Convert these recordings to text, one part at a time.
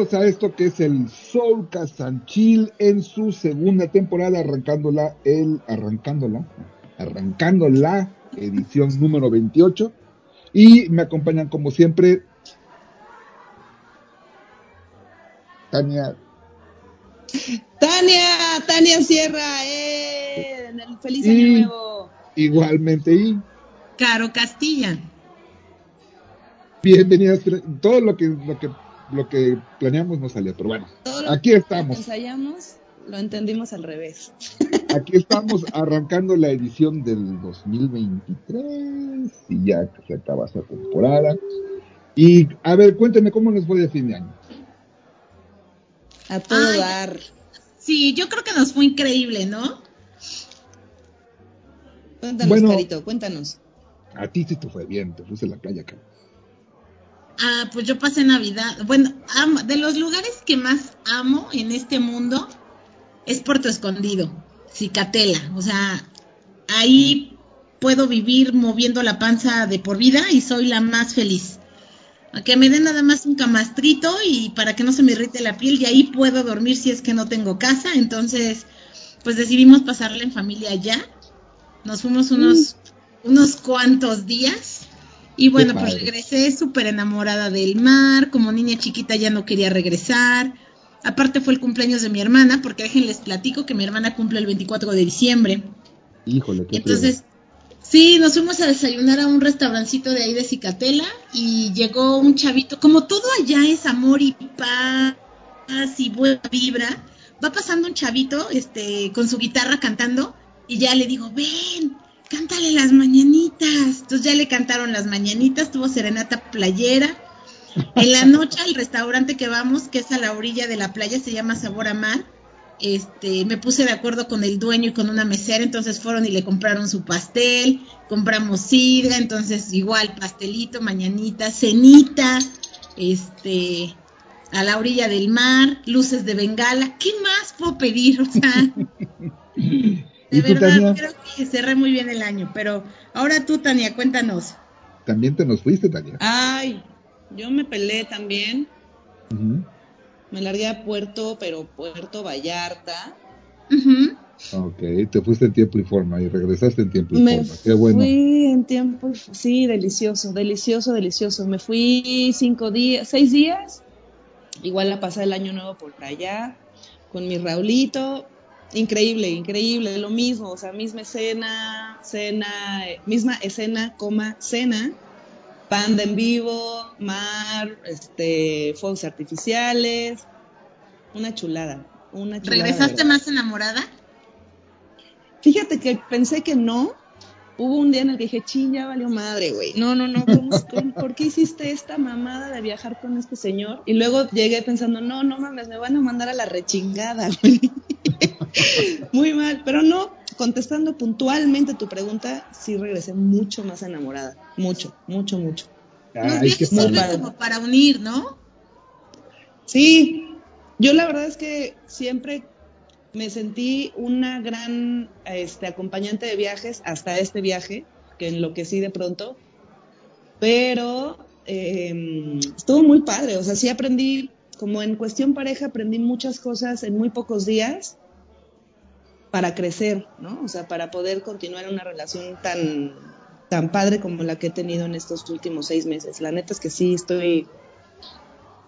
Bienvenidos a esto que es el Soul Casanchil en su segunda temporada, arrancándola, el, arrancándola, arrancando la edición número 28. Y me acompañan como siempre Tania. Tania, Tania Sierra, eh, feliz año nuevo. Igualmente y Caro Castilla. Bienvenidas, todo lo que, lo que lo que planeamos no salió, pero bueno, aquí estamos. ensayamos, lo entendimos al revés. Aquí estamos arrancando la edición del 2023 y ya se acaba esta temporada. Y a ver, cuénteme cómo nos fue de fin de año. A todo dar. Sí, yo creo que nos fue increíble, ¿no? Cuéntanos, Carito, cuéntanos. A ti sí te fue bien, te fuiste a la playa, cabrón. Ah, pues yo pasé Navidad. Bueno, de los lugares que más amo en este mundo es Puerto Escondido, Cicatela. O sea, ahí puedo vivir moviendo la panza de por vida y soy la más feliz. A que me den nada más un camastrito y para que no se me irrite la piel y ahí puedo dormir si es que no tengo casa. Entonces, pues decidimos pasarla en familia allá. Nos fuimos unos, mm. unos cuantos días y bueno, pues regresé súper enamorada del mar, como niña chiquita ya no quería regresar. Aparte fue el cumpleaños de mi hermana, porque déjenles platico que mi hermana cumple el 24 de diciembre. Híjole, qué Entonces, sí, nos fuimos a desayunar a un restaurancito de ahí de Cicatela y llegó un chavito, como todo allá es amor y paz y buena vibra, va pasando un chavito este con su guitarra cantando y ya le digo, "Ven, cántale las mañanitas. Entonces ya le cantaron las mañanitas, tuvo serenata playera. En la noche al restaurante que vamos, que es a la orilla de la playa, se llama Sabor a Mar, este, me puse de acuerdo con el dueño y con una mesera, entonces fueron y le compraron su pastel, compramos sidra, entonces igual pastelito, mañanita, cenita, este, a la orilla del mar, luces de bengala, ¿qué más puedo pedir? O sea, de verdad creo que cerré muy bien el año, pero ahora tú, Tania, cuéntanos. También te nos fuiste, Tania. Ay, yo me peleé también. Me largué a Puerto, pero Puerto Vallarta. Ok, te fuiste en tiempo y forma y regresaste en tiempo y forma. Qué bueno. Fui en tiempo, sí, delicioso, delicioso, delicioso. Me fui cinco días, seis días. Igual la pasé el año nuevo por allá con mi Raulito. Increíble, increíble, lo mismo, o sea, misma escena, cena, misma escena, coma, cena Panda en vivo, mar, este, fuegos artificiales, una chulada, una chulada. ¿Regresaste más enamorada? Fíjate que pensé que no. Hubo un día en el que dije, ching, ya valió madre, güey. No, no, no, ¿por qué hiciste esta mamada de viajar con este señor? Y luego llegué pensando, no, no mames, me van a mandar a la rechingada, güey. Muy mal, pero no, contestando puntualmente tu pregunta, sí regresé mucho más enamorada. Mucho, mucho, mucho. Los viajes sirven como para unir, ¿no? Sí, yo la verdad es que siempre me sentí una gran este, acompañante de viajes hasta este viaje, que enloquecí de pronto, pero em, estuvo muy padre, o sea, sí aprendí, como en cuestión pareja, aprendí muchas cosas en muy pocos días para crecer, ¿no? O sea, para poder continuar una relación tan, tan padre como la que he tenido en estos últimos seis meses. La neta es que sí estoy,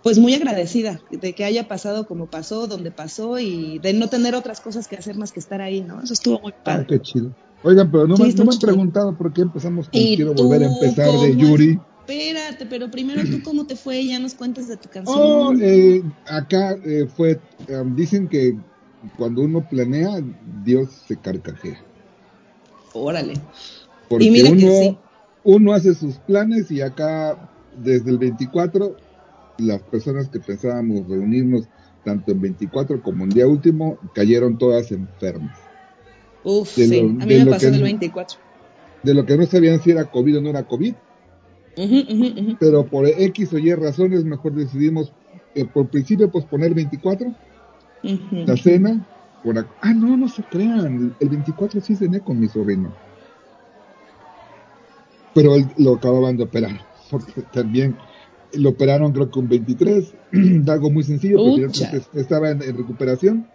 pues muy agradecida de que haya pasado como pasó, donde pasó y de no tener otras cosas que hacer más que estar ahí, ¿no? Eso estuvo muy padre. Ah, qué chido. Oigan, pero no, me, han preguntado por qué empezamos con Quiero volver a empezar de Yuri. Espérate, pero primero tú cómo te fue, ya nos cuentas de tu canción. Oh, eh, acá eh, fue, um, dicen que cuando uno planea, Dios se carcajea. Órale. Porque uno, uno hace sus planes y acá, desde el 24, las personas que pensábamos reunirnos tanto en 24 como en día último, cayeron todas enfermas. Uf, sí, a mí me pasó en el 24. De lo que no sabían si era COVID o no era COVID. Pero por X o Y razones, mejor decidimos eh, por principio posponer 24 la cena, por ah, no, no se crean, el 24 sí cené con mi sobrino. Pero él lo acababan de operar, porque también lo operaron creo que un 23, algo muy sencillo, porque estaba en, recuperación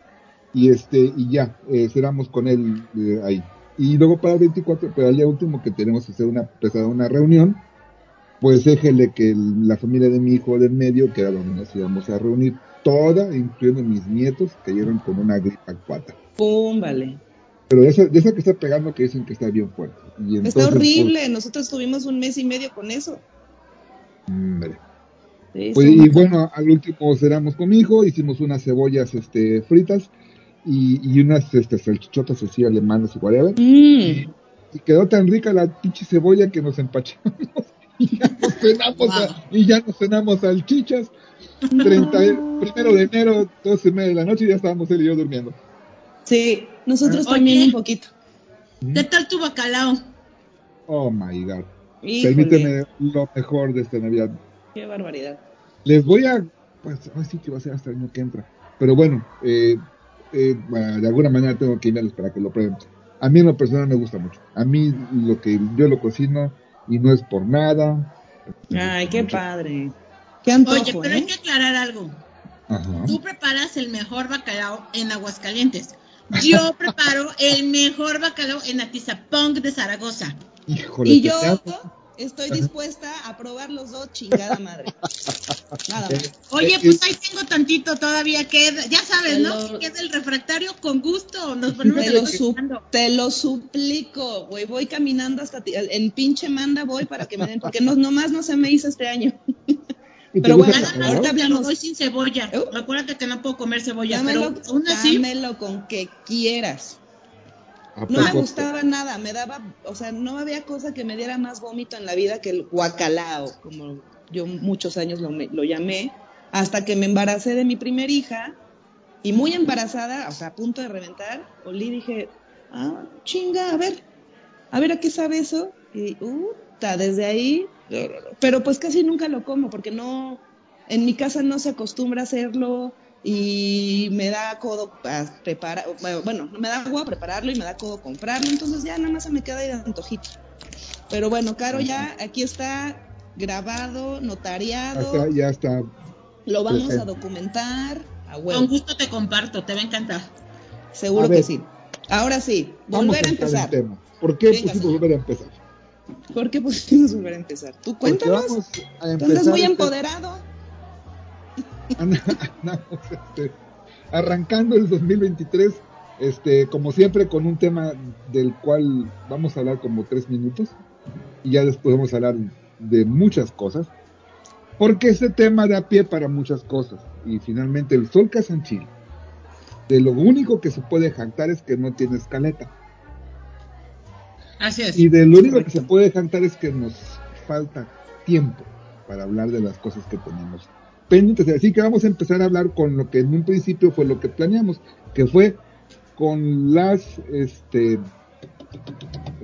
y este y ya, eh, cerramos con él eh, ahí. Y luego para el 24, pero al día último que tenemos que hacer una, pesada una reunión, pues déjele que la familia de mi hijo del medio, que era donde nos íbamos a reunir, toda, incluyendo mis nietos, cayeron con una gripa cuata. ¡Pum! Vale. Pero de esa, de esa que está pegando que dicen que está bien fuerte. Y está horrible, pues, nosotros estuvimos un mes y medio con eso. Hombre. pues, y bueno, al último cerramos con mi hijo, hicimos unas cebollas este, fritas y, y unas este, salchichotas así alemanas y whatever. Mm. Y, y, quedó tan rica la pinche cebolla que nos empachamos y ya nos cenamos, y ya nos cenamos salchichas 30, primero de enero, 12 y media de la noche, y ya estábamos él y yo durmiendo. Sí, nosotros también un poquito. ¿Qué tal tu bacalao? Oh my god. Permíteme lo mejor de esta Navidad. Qué barbaridad. Les voy a. Pues, a sí que va a ser hasta el año que entra. Pero bueno, eh, eh, de alguna manera tengo que irles para que lo prueben. A mí en lo personal me gusta mucho. A mí lo que yo lo cocino y no es por nada. Ay, qué padre. Oye, pero hay ¿eh? que aclarar algo. Tú preparas el mejor bacalao en Aguascalientes. Yo preparo el mejor bacalao en Atizapong de Zaragoza. Híjole, y yo estoy dispuesta a probar los dos, chingada madre. Nada más. Oye, pues ahí tengo tantito todavía que ya sabes, ¿no? Si queda el refractario con gusto, nos ponemos te, lo te lo suplico, güey, voy caminando hasta ti, en pinche manda voy para que me den, porque no, nomás no se me hizo este año. Pero bueno, ahorita hablamos. Voy sin cebolla. Uh, Acuérdate que no puedo comer cebolla, dámelo, pero aún así. Dámelo con que quieras. No me gustaba nada, me daba, o sea, no había cosa que me diera más vómito en la vida que el guacalao, como yo muchos años lo, lo llamé, hasta que me embaracé de mi primer hija Y muy embarazada, o sea, a punto de reventar, olí y dije, ah, chinga, a ver, a ver a qué sabe eso. Y, está desde ahí, pero pues casi nunca lo como porque no, en mi casa no se acostumbra a hacerlo y me da codo preparar, bueno, me da agua prepararlo y me da codo comprarlo, entonces ya nada más se me queda ahí de antojito. Pero bueno, Caro, ya aquí está grabado, notariado. ya está. Lo vamos a documentar. Con gusto te comparto, te va a encantar. Seguro que sí. Ahora sí, volver a, empezar. ¿Por qué pusimos volver a empezar? ¿Por qué pusimos volver a empezar? Tú cuéntanos. Tú eres muy este empoderado. Este, arrancando el 2023, este, como siempre, con un tema del cual vamos a hablar como tres minutos y ya después vamos a hablar de muchas cosas, porque ese tema da pie para muchas cosas. Y finalmente, el Sol Casanchil, de lo único que se puede jactar es que no tiene escaleta. Así es. Y de lo único que se puede jactar es que nos falta tiempo para hablar de las cosas que tenemos pendientes. Así que vamos a empezar a hablar con lo que en un principio fue lo que planeamos, que fue con las, este,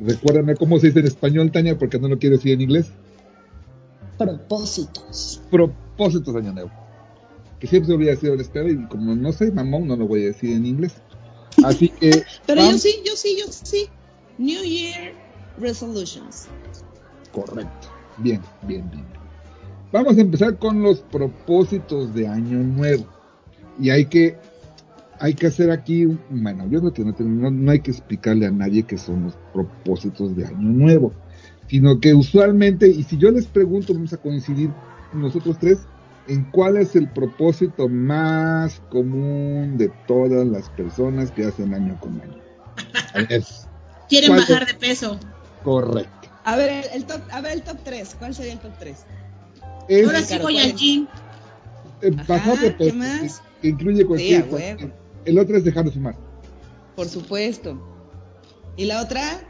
recuérdame cómo se dice en español, Tania, porque no lo quiero decir en inglés. Propósitos. Propósitos año nuevo. Que siempre se olvida decir el espero y como no sé, mamón, no lo voy a decir en inglés. Así que. Pero yo sí, yo sí, yo sí. New Year Resolutions. Correcto. Bien, bien, bien. Vamos a empezar con los propósitos de año nuevo. Y hay que, hay que hacer aquí, bueno, yo creo que no, no, hay que explicarle a nadie qué son los propósitos de año nuevo, sino que usualmente, y si yo les pregunto, vamos a coincidir nosotros tres, en cuál es el propósito más común de todas las personas que hacen año con año. Quieren bajar de peso. Correcto. A ver, el top, a ver el top 3, ¿cuál sería el top 3? Ahora sí voy al gym. Eh, bajar de peso. Que, incluye cualquier cosa. El otro es dejar de fumar. Por supuesto. ¿Y la otra?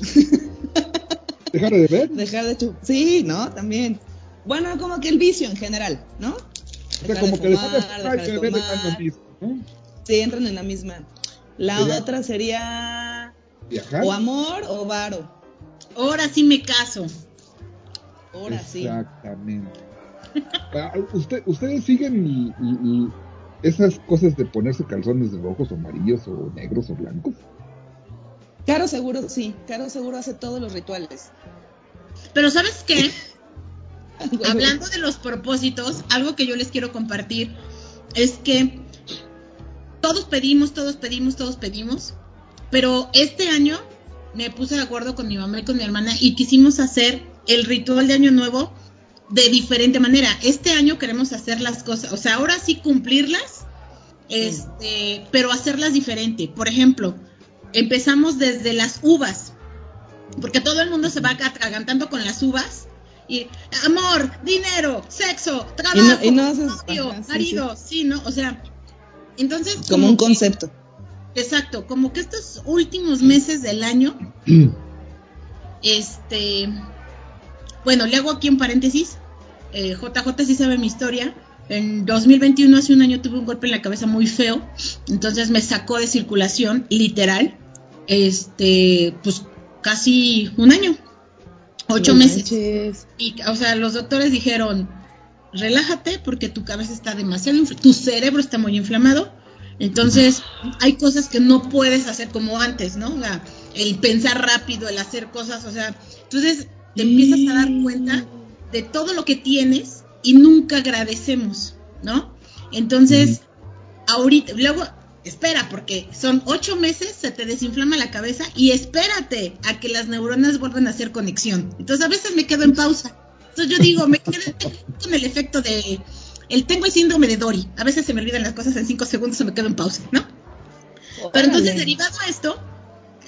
¿Dejar de beber? Dejar de chupar. Sí, ¿no? También. Bueno, como que el vicio en general, ¿no? O sea, como que dejar de fumar y beber lo mismo, ¿no? Sí, entran en la misma. La otra sería. ¿Viajar? O amor o varo. Ahora sí me caso. Ahora sí. Exactamente. Ah, ¿Usted, ¿Ustedes siguen esas cosas de ponerse calzones rojos o amarillos o negros o blancos? Caro seguro, sí. Caro seguro hace todos los rituales. Pero ¿sabes qué? Hablando de los propósitos, algo que yo les quiero compartir es que todos pedimos, todos pedimos, todos pedimos, pero este año me puse de acuerdo con mi mamá y con mi hermana y quisimos hacer el ritual de Año Nuevo de diferente manera. Este año queremos hacer las cosas, o sea, ahora sí cumplirlas, este, pero hacerlas diferente. Por ejemplo, empezamos desde las uvas, porque todo el mundo se va atragantando con las uvas. Y amor, dinero, sexo, trabajo, y marido, sí, ¿no? O sea, entonces... Como, un concepto. exacto, como que estos últimos meses del año, este, bueno, le hago aquí un paréntesis. Eh, JJ sí sabe mi historia. En 2021, hace un año, tuve un golpe en la cabeza muy feo. Entonces me sacó de circulación, literal. Este, pues casi un año. Ocho meses. Y, o sea, los doctores dijeron, relájate porque tu cabeza está demasiado, tu cerebro está muy inflamado. Entonces, hay cosas que no puedes hacer como antes, ¿no? el pensar rápido, el hacer cosas, o sea, entonces te empiezas a dar cuenta de todo lo que tienes y nunca agradecemos, ¿no? Entonces, ahorita, luego, espera, porque son ocho meses, se te desinflama la cabeza y espérate a que las neuronas vuelvan a hacer conexión. Entonces, a veces me quedo en pausa. Entonces, yo digo, me quedo con el efecto de, el tengo el síndrome de Dory. A veces se me olvidan las cosas en cinco segundos y me quedo en pausa, ¿no? Pero entonces, derivado a esto,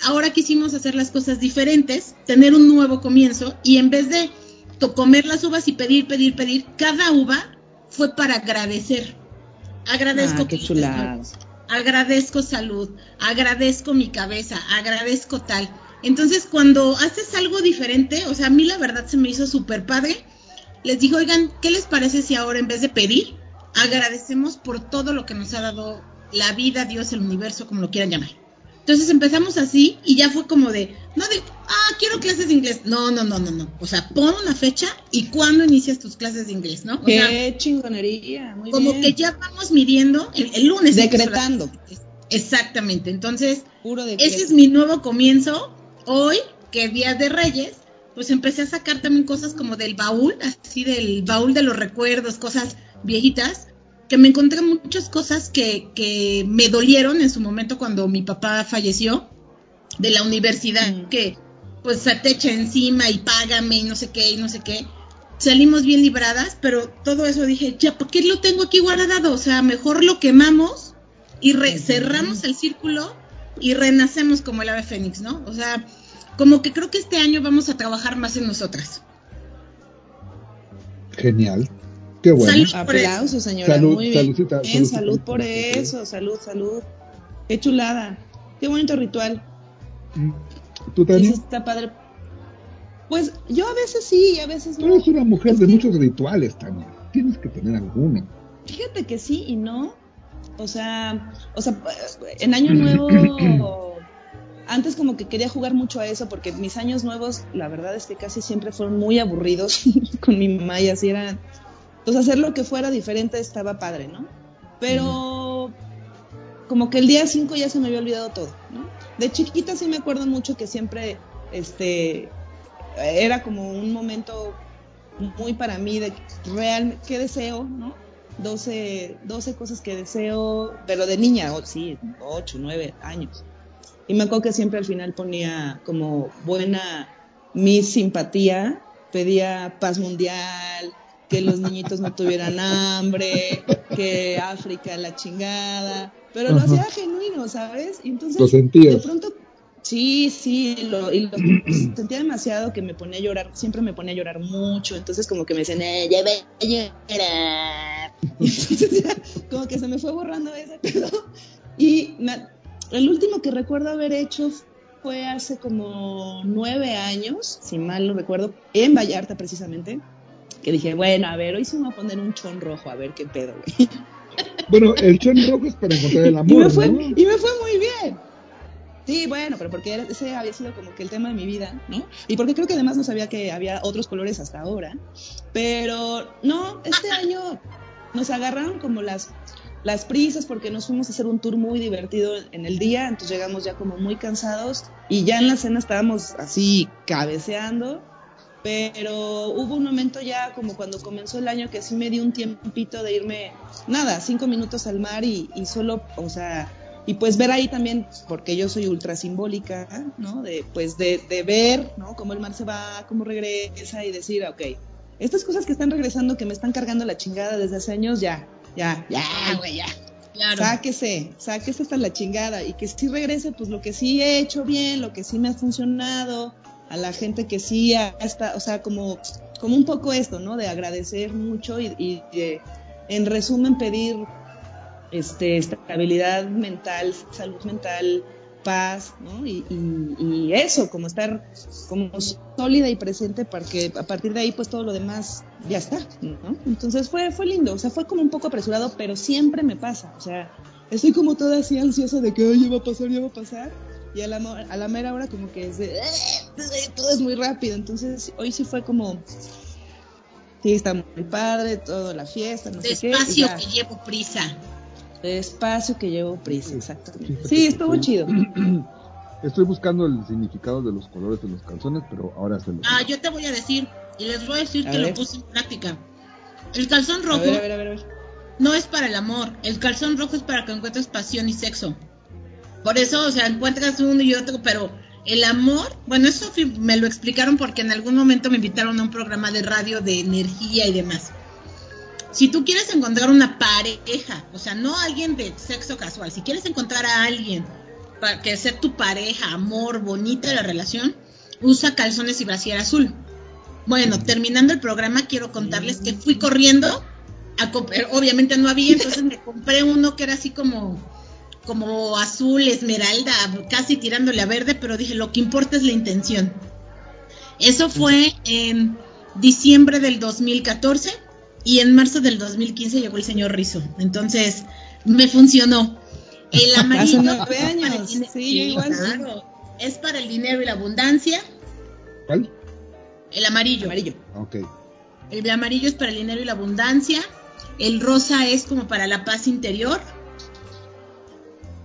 ahora quisimos hacer las cosas diferentes, tener un nuevo comienzo y en vez de comer las uvas y pedir, pedir, pedir, cada uva fue para agradecer. Agradezco ah, qué chulada. agradezco salud, agradezco mi cabeza, agradezco tal. Entonces, cuando haces algo diferente, o sea, a mí la verdad se me hizo súper padre. Les digo, oigan, ¿qué les parece si ahora en vez de pedir, agradecemos por todo lo que nos ha dado la vida, Dios, el universo, como lo quieran llamar. Entonces empezamos así y ya fue como de, no de, ah, quiero clases de inglés. No, no, no, no, no. O sea, pon una fecha y cuándo inicias tus clases de inglés, ¿no? O Qué sea, chingonería. Muy como bien. que ya vamos midiendo el, el lunes. Decretando. Exactamente. Entonces, Puro ese es mi nuevo comienzo. Hoy, que es Día de Reyes, pues empecé a sacar también cosas como del baúl, así del baúl de los recuerdos, cosas viejitas, que me encontré muchas cosas que, que me dolieron en su momento cuando mi papá falleció de la universidad, Mm. que pues se te echa encima y págame y no sé qué y no sé qué. Salimos bien libradas, pero todo eso dije, ya, ¿por qué lo tengo aquí guardado? O sea, mejor lo quemamos y re- cerramos el círculo y renacemos como el ave fénix, ¿no? O sea, como que creo que este año vamos a trabajar más en nosotras. Genial. Qué bueno. Salud. por eso. Aplausos, señora. Salud, Muy bien. Bien, saludcita. salud por eso, salud, salud. Qué chulada. Qué bonito ritual. Mm. ¿Tú, Eso Tania? está padre. Pues yo a veces sí y a veces Tú no. eres una mujer Es de que- muchos rituales, Tania. Tienes que tener alguno. Fíjate que sí y no. O sea, o sea, en año nuevo antes como que quería jugar mucho a eso porque mis años nuevos, la verdad es que casi siempre fueron muy aburridos con mi mamá y así eran. Entonces hacer lo que fuera diferente estaba padre, ¿no? Pero como que el día 5 ya se me había olvidado todo, ¿no? De chiquita sí me acuerdo mucho que siempre este era como un momento muy para mí de real qué deseo, ¿no? 12, 12 cosas que deseo, pero de niña, o- sí, 8, 9 años. Y me acuerdo que siempre al final ponía como buena mi simpatía, pedía paz mundial, que los niñitos no tuvieran hambre, que África la chingada, pero lo Ajá. hacía genuino, ¿sabes? Y entonces Lo sentías. de pronto Sí, sí, lo, y lo sentía demasiado que me ponía a llorar, siempre me ponía a llorar mucho, entonces como que me decían, eh, ya ve a llorar. Y entonces ya, como que se me fue borrando ese pedo. Y me- el último que recuerdo haber hecho fue hace como nueve años, si mal no recuerdo, en Vallarta precisamente, que dije, bueno, a ver, hoy sí me voy a poner un chon rojo, a ver qué pedo, güey. Bueno, el chon rojo es para encontrar el Y amor, me fue, ¿no? y me fue muy bien. Sí, bueno, pero porque era- ese había sido como que el tema de mi vida, ¿no? Y porque creo que además no sabía que había otros colores hasta ahora. Pero no, este año nos agarraron como las, las prisas porque nos fuimos a hacer un tour muy divertido en el día, entonces llegamos ya como muy cansados y ya en la cena estábamos así cabeceando. Pero hubo un momento ya como cuando comenzó el año que sí me di un tiempito de irme, nada, cinco minutos al mar y, y solo, o sea, y pues ver ahí también, porque yo soy ultra simbólica, ¿no? De, pues de, de ver, ¿no? Cómo el mar se va, cómo regresa y decir, ok, estas cosas que están regresando, que me están cargando la chingada desde hace años, ya, ya, ya, güey, ya. Claro. Sáquese, sáquese hasta la chingada y que sí regrese, pues lo que sí he hecho bien, lo que sí me ha funcionado, a la gente que sí ha está, o sea, como, como un poco esto, ¿no? De agradecer mucho y, y de, en resumen, pedir este, estabilidad mental, salud mental, paz, ¿no? Y, y- eso, como estar como sólida y presente para que a partir de ahí pues todo lo demás ya está, ¿no? Entonces fue, fue lindo, o sea, fue como un poco apresurado, pero siempre me pasa, o sea, estoy como toda así ansiosa de que, ya va a pasar, ya va a pasar, y a la, a la mera hora como que es de, "Eh", todo es muy rápido, entonces hoy sí fue como, sí, está muy padre, toda la fiesta, no sé qué, Despacio que llevo prisa. Despacio que llevo prisa, exactamente. Sí, estuvo chido. Estoy buscando el significado de los colores de los calzones, pero ahora se los Ah, yo te voy a decir, y les voy a decir A que ver. lo puse en práctica. El calzón rojo ver, a ver, a ver, a ver. no es para el amor, el calzón rojo es para que encuentres pasión y sexo. Por eso, o sea, encuentras uno y otro, pero el amor, bueno, eso me lo explicaron porque en algún momento me invitaron a un programa de radio de energía y demás. Si tú quieres encontrar una pareja, o sea, no alguien de sexo casual, si quieres encontrar a alguien para que sea tu pareja, amor, bonita la relación, usa calzones y brasier azul. Bueno, terminando el programa, quiero contarles que fui corriendo a obviamente no había, entonces me compré uno que era así como, como azul, esmeralda, casi tirándole a verde, pero dije, lo que importa es la intención. Eso fue en diciembre del 2014 y en marzo del 2015 llegó el señor Rizo. Entonces, me funcionó. El amarillo. Hace nueve años. Sí, Sí, igual sí. claro. Es para el dinero y la abundancia. ¿Cuál? El amarillo. Amarillo. Ok. El amarillo es para el dinero y la abundancia. El rosa es como para la paz interior.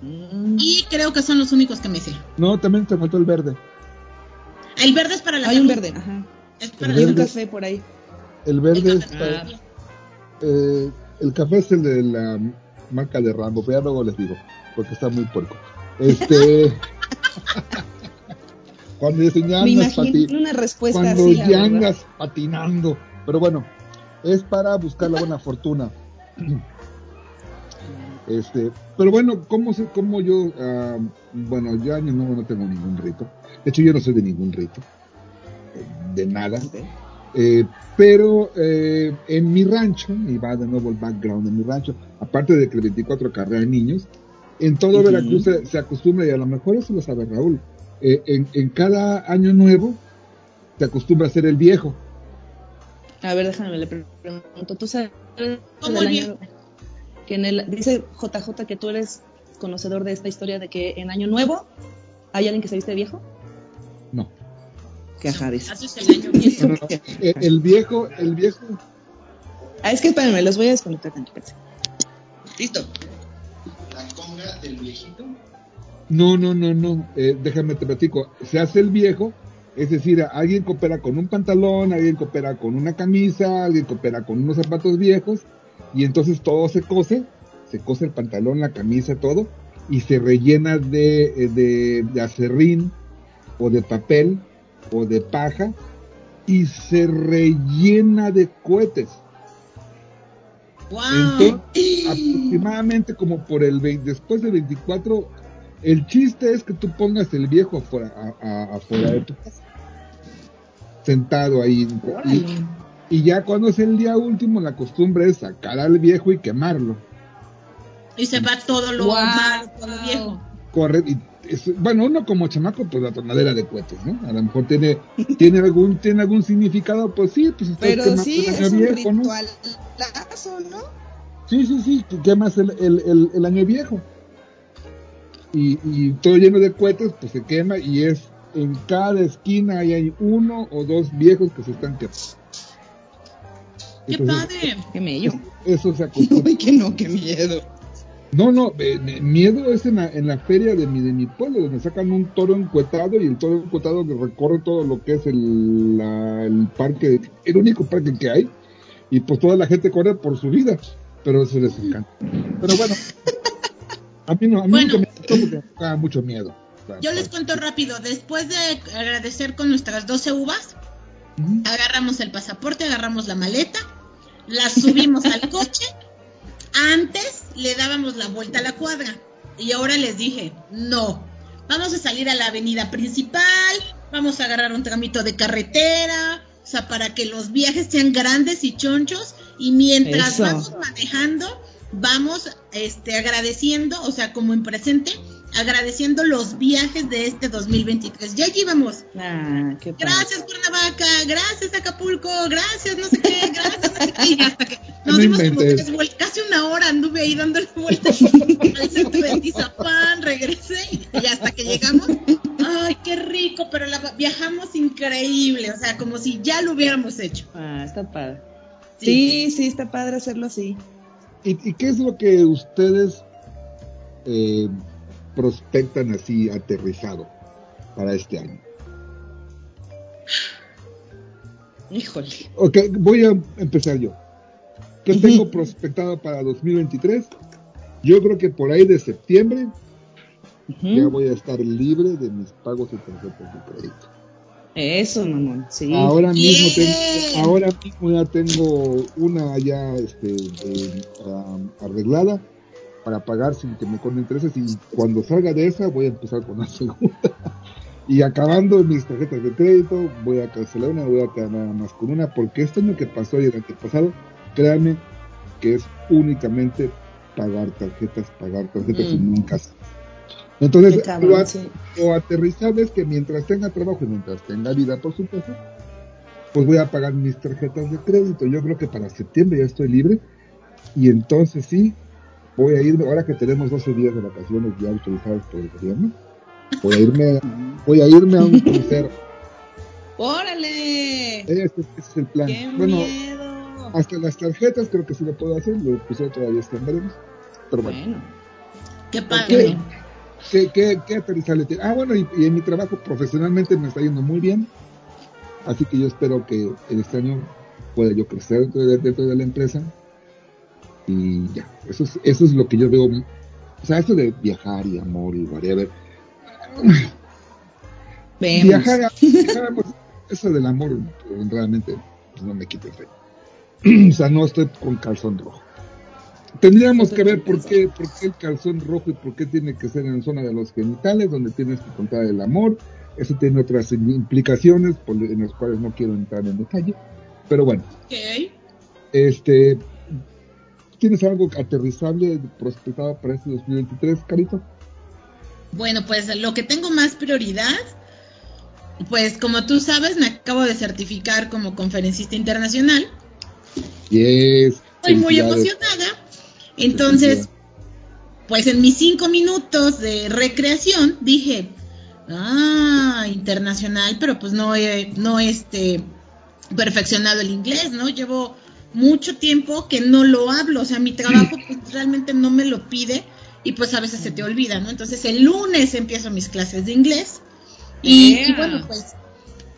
Mm. Y creo que son los únicos que me sé. No, también te faltó el verde. El verde es para la Hay un salud. verde, ajá. Es para El un verde. café por ahí. El verde El es para- eh, el café es el de la marca de Rambo, pero ya luego les digo, porque está muy puerco. Este. cuando imagino pati- una respuesta cuando así, ya andas patinando. Pero bueno, es para buscar la buena fortuna. Este, pero bueno, ¿cómo, se, cómo yo, ah, bueno, yo año nuevo no tengo ningún rito. De hecho, yo no soy de ningún rito. De nada. Eh, pero eh, en mi rancho, y va de nuevo el background en mi rancho, aparte de que el 24 carrea niños, en todo. Veracruz se, se acostumbra, y a lo mejor eso lo sabe Raúl, eh, en, en cada año nuevo se acostumbra a ser el viejo. A ver, déjame, le pre- pregunto. ¿Tú sabes ¿Cómo que en el, dice JJ que tú eres conocedor de esta historia de que en Año Nuevo hay alguien que se viste viejo? No. Que ajá, dice. El año viejo. No, no, no. El viejo, el viejo, Ah, es que espérenme, los voy a desconectar espérense. Listo. La conga del viejito. no, no, no, no, eh, déjame te platico, se hace el viejo, es decir, alguien coopera con un pantalón, alguien coopera con una camisa, alguien coopera con unos zapatos viejos, y entonces todo se cose, se cose el pantalón, la camisa, todo, y se rellena de, eh, de, de acerrín, o de papel, o de paja, y se rellena de cohetes. ¡Wow! Entonces, aproximadamente como por el 20, después del 24, el chiste es que tú pongas el viejo afuera, a- a- afuera de tu casa. Sentado ahí. y. y ya cuando es el día último, la costumbre es sacar al viejo y quemarlo. Y se va todo lo Guau. malo, todo lo viejo. Corre, y es- bueno, uno como chamaco, pues la tonadera de cohetes, ¿no? A lo mejor tiene, tiene algún, tiene algún significado, pues sí, pues estás Pero quemando sí, el año es un viejo, ¿no? ritualazo, ¿no? Sí, sí, sí, que quemas el, el, el, el año viejo. Y, y todo lleno de cohetes, pues se quema y es en cada esquina ahí hay uno o dos viejos que se están quemando. ¡Qué padre! Qué mello. Eso se acostumbra. Uy, que no, qué miedo. No, no, eh, eh, miedo es en la, en la feria de mi, de mi pueblo, donde sacan un toro encuetado y el toro encuetado que recorre todo lo que es el, la- el parque, el único parque que hay, y pues toda la gente corre por su vida, pero eso les encanta. Pero bueno, a mí no, a mí Bueno. nunca me gustó porque me daba mucho miedo. Yo les cuento rápido. Después de agradecer con nuestras 12 uvas, agarramos el pasaporte, agarramos la maleta, la subimos al coche. Antes le dábamos la vuelta a la cuadra y ahora les dije, no, vamos a salir a la avenida principal, vamos a agarrar un tramito de carretera, o sea, para que los viajes sean grandes y chonchos y mientras Eso. vamos manejando, vamos este, agradeciendo, o sea, como en presente, agradeciendo los viajes de este 2023. Ya allí vamos. Ah, qué padre. Gracias Cuernavaca, gracias Acapulco, gracias no sé qué, gracias no sé qué. Y hasta que nos No dimos como tres vueltas, casi una hora anduve ahí dándole vueltas al centro de Tizapán, regresé y hasta que llegamos, ay, qué rico, pero la, viajamos increíble, o sea, como si ya lo hubiéramos hecho. Ah, está padre. Sí. Sí, sí, está padre hacerlo así. ¿Y, y qué es lo que ustedes eh, prospectan así aterrizado para este año? Híjole. Ok, voy a empezar yo. ¿Qué tengo prospectado para 2023? Yo creo que por ahí de septiembre ya voy a estar libre de mis pagos de tarjetas de crédito. Eso, mamón. Sí. Ahora mismo, tengo, ahora mismo ya tengo una ya este, eh, um, arreglada para pagar sin que me con intereses y cuando salga de esa voy a empezar con la segunda. y acabando mis tarjetas de crédito voy a cancelar una, voy a quedar nada más con una porque este año que pasó y el antepasado, créanme que es únicamente pagar tarjetas, pagar tarjetas y Mm. nunca. Entonces, cabrón, lo, sí. lo aterrizable es que mientras tenga trabajo y mientras tenga vida, por supuesto, pues voy a pagar mis tarjetas de crédito. Yo creo que para septiembre ya estoy libre y entonces sí, voy a irme, ahora que tenemos 12 días de vacaciones ya autorizados por el gobierno, voy a irme, voy a, irme a un crucero. ¡Órale! Ese es el plan. ¡Qué bueno, miedo! hasta las tarjetas creo que sí lo puedo hacer, lo puse todavía está en veremos. Pero bueno, Bueno, Qué ¿qué, padre. qué, qué, qué tiene? Ah, bueno, y, y en mi trabajo profesionalmente me está yendo muy bien. Así que yo espero que en este año pueda yo crecer dentro de, dentro de la empresa. Y ya, eso es, eso es lo que yo veo. O sea, eso de viajar y amor y whatever. vemos. Viajar, viajar, eso del amor realmente no me quita el fe. o sea, no estoy con calzón rojo. Tendríamos que ver por qué, por qué el calzón rojo y por qué tiene que ser en la zona de los genitales, donde tienes que contar el amor. Eso tiene otras implicaciones por- en las cuales no quiero entrar en detalle. Pero bueno, Ok. este, ¿tienes algo aterrizable prospectado para este 2023, Carito? Bueno, pues lo que tengo más prioridad, pues como tú sabes, me acabo de certificar como conferencista internacional. Yes. Estoy muy emocionada. Entonces, pues en mis cinco minutos de recreación dije, ah, internacional, pero pues no he, no este perfeccionado el inglés, ¿no? Llevo mucho tiempo que no lo hablo, o sea, mi trabajo pues, realmente no me lo pide y pues a veces se te olvida, ¿no? Entonces el lunes empiezo mis clases de inglés y, Yeah. y bueno, pues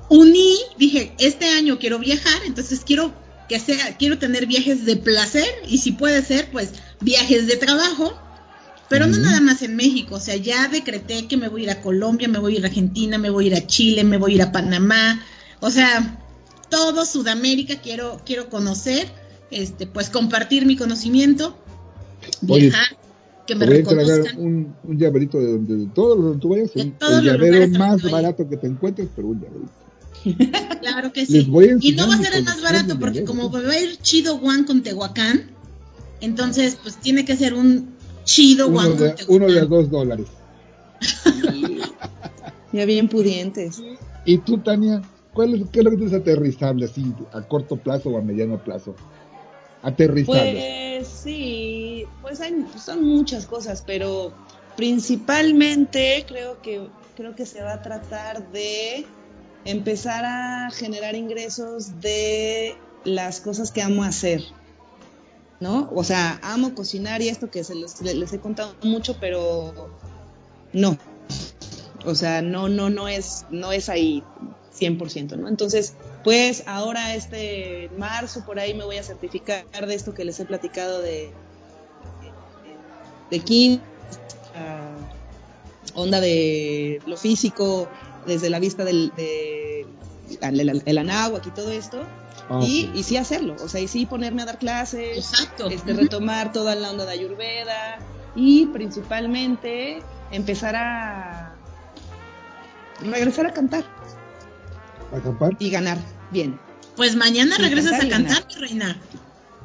uní, dije, este año quiero viajar, entonces quiero que sea, quiero tener viajes de placer y si puede ser, pues viajes de trabajo, pero no nada más en México, o sea, ya decreté que me voy a ir a Colombia, me voy a ir a Argentina, me voy a ir a Chile, me voy a ir a Panamá, o sea, todo Sudamérica quiero, quiero conocer, este, pues compartir mi conocimiento, Oye, viajar, que me reconozcan. un, un llaverito de donde de todos los donde tú vayas, De un- todos el los llavero más barato que te encuentres, pero un llaverito. Claro que Les sí. Y no va a ser el más barato de porque como va a ir chido Juan con Tehuacán, entonces pues tiene que ser un chido Juan con de, uno de a Tehuacán. dos dólares. Ya bien pudientes. ¿Y tú, Tania? ¿Cuál es, ¿Qué es lo que tienes aterrizable así, a corto plazo o a mediano plazo? Aterrizable. Pues sí, pues hay, son muchas cosas, pero principalmente creo que creo que se va a tratar de empezar a generar ingresos de las cosas que amo hacer. ¿No? O sea, amo cocinar y esto que se les, les he contado mucho, pero no. O sea, no, no, no es, no es ahí 100%, ¿no? Entonces, pues ahora este marzo por ahí me voy a certificar de esto que les he platicado de de King, ah, onda de lo físico desde la vista del de, el, el, el anáhuac y todo esto Ah, y, y sí hacerlo, o sea, y sí ponerme a dar clases, Exacto. este, retomar toda la onda de Ayurveda y principalmente empezar a regresar a cantar ¿Acampar? y ganar bien. Pues mañana Sí, regresas a cantar y cantar, mi reina.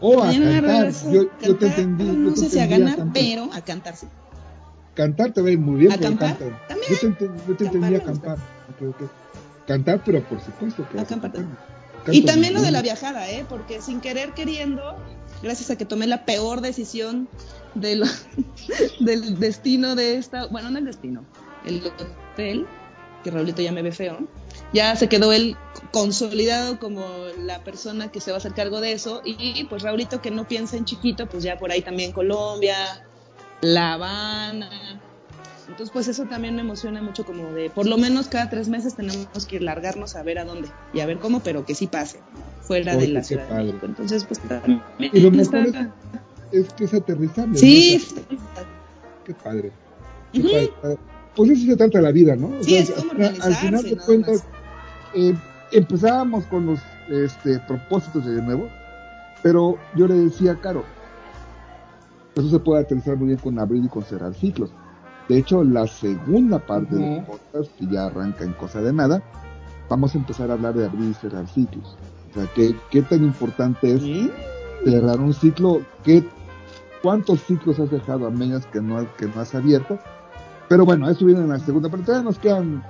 O a Mañana cantar. regreso Yo, a yo te cantar, entendí. no sé si a ganar, cantar. pero a cantar sí. Cantar te va a ir muy bien. ¿A pero acampar? canta. También. Yo te, yo entendí acampar. Cantar, pero por supuesto que Acampar cantar. Y también lo de la viajada, ¿eh? Porque sin querer queriendo, gracias a que tomé la peor decisión de lo- del destino de esta, bueno, no el destino, el hotel, que Raulito ya me ve feo, ya se quedó él consolidado como la persona que se va a hacer cargo de eso y pues Raulito que no piensa en chiquito, pues ya por ahí también Colombia, La Habana. Entonces pues eso también me emociona mucho como de, por lo menos cada tres meses tenemos que largarnos a ver a dónde y a ver cómo, pero que sí pase fuera de la ciudad padre. de México. Entonces pues también Y lo mejor está- es, es que es aterrizable. Sí, Qué padre. Qué padre. Pues eso se trata la vida, ¿no? O Sí, es al final- de cuentas, eh, empezábamos con los este, propósitos de nuevo, pero yo le decía Caro, eso se puede aterrizar muy bien con abrir y con cerrar ciclos. De hecho, la segunda parte del Ujú. podcast, que ya arranca en cosa de nada, vamos a empezar a hablar de abrir y cerrar ciclos. O sea, ¿qué, qué tan importante es ¿Sí? cerrar un ciclo? ¿Qué, ¿Cuántos ciclos has dejado a medias que no, que no has abierto? Pero bueno, eso viene en la segunda parte. Nos quedan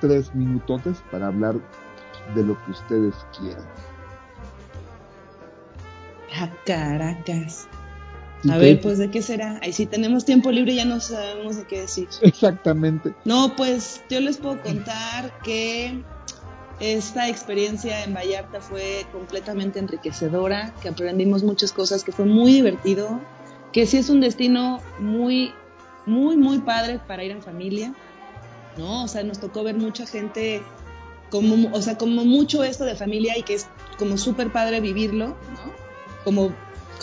tres minutotes para hablar de lo que ustedes quieran. Ah, Caracas. ¿Y A ver, pues, ¿de qué será? Ahí sí tenemos tiempo libre, ya no sabemos de qué decir. Exactamente. No, pues yo les puedo contar que esta experiencia en Vallarta fue completamente enriquecedora, que aprendimos muchas cosas, que fue muy divertido, que sí es un destino muy, muy, muy padre para ir en familia, ¿no? O sea, nos tocó ver mucha gente, como, o sea, como mucho esto de familia y que es como súper padre vivirlo, ¿no? Como,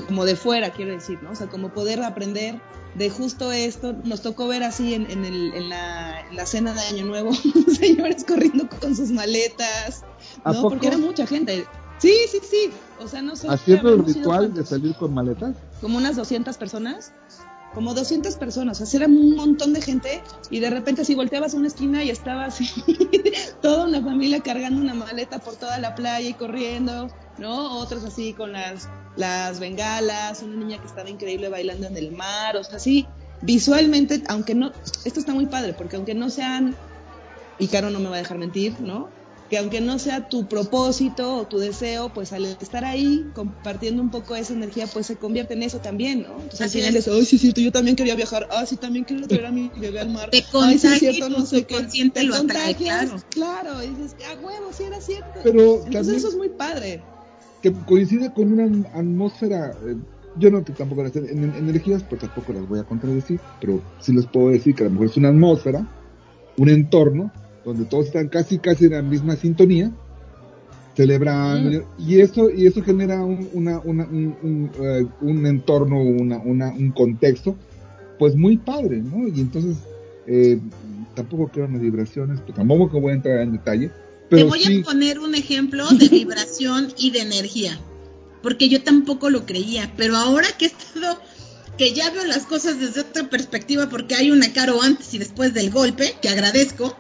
como de fuera, quiero decir, ¿no? O sea, como poder aprender de justo esto, nos tocó ver así en, en, el, en, la, en la cena de Año Nuevo, señores corriendo con sus maletas, ¿A ¿no? poco? Porque era mucha gente. Sí, sí, sí. O sea, no sé. Haciendo el ritual de salir con maletas. Como unas 200 personas. Como 200 personas. O sea, era un montón de gente. Y de repente, así volteabas a una esquina y estaba así. toda una familia cargando una maleta por toda la playa y corriendo. ¿No? Otros así con las, las bengalas. Una niña que estaba increíble bailando en el mar. O sea, sí. Visualmente, aunque no. Esto está muy padre. Porque aunque no sean. Y Caro no me va a dejar mentir, ¿no? Que aunque no sea tu propósito o tu deseo, pues al estar ahí compartiendo un poco esa energía, pues se convierte en eso también, ¿no? Entonces al Así final es. ay, sí es cierto, yo también quería viajar, ah, sí, también quiero traer a mi bebé al mar, Te ay, sí es cierto, no sé qué, te lo atrae, contagias, claro. claro, y dices, ah, huevo, sí era cierto. Pero Entonces también eso es muy padre. que coincide con una atmósfera. eh, yo no que tampoco las en, en- energías, pues tampoco las voy a contradecir, pero sí les puedo decir que a lo mejor es una atmósfera, un entorno donde todos están casi casi en la misma sintonía, celebrando y eso y eso genera un, una, una- un, un, eh, un entorno, una, una, un contexto, pues muy padre, ¿no? Y entonces eh, tampoco creo en las vibraciones, pues tampoco voy a entrar en detalle, Te voy sí. a poner un ejemplo de vibración y de energía, porque yo tampoco lo creía, pero ahora que he estado, que ya veo las cosas desde otra perspectiva, porque hay una caro antes y después del golpe, que agradezco.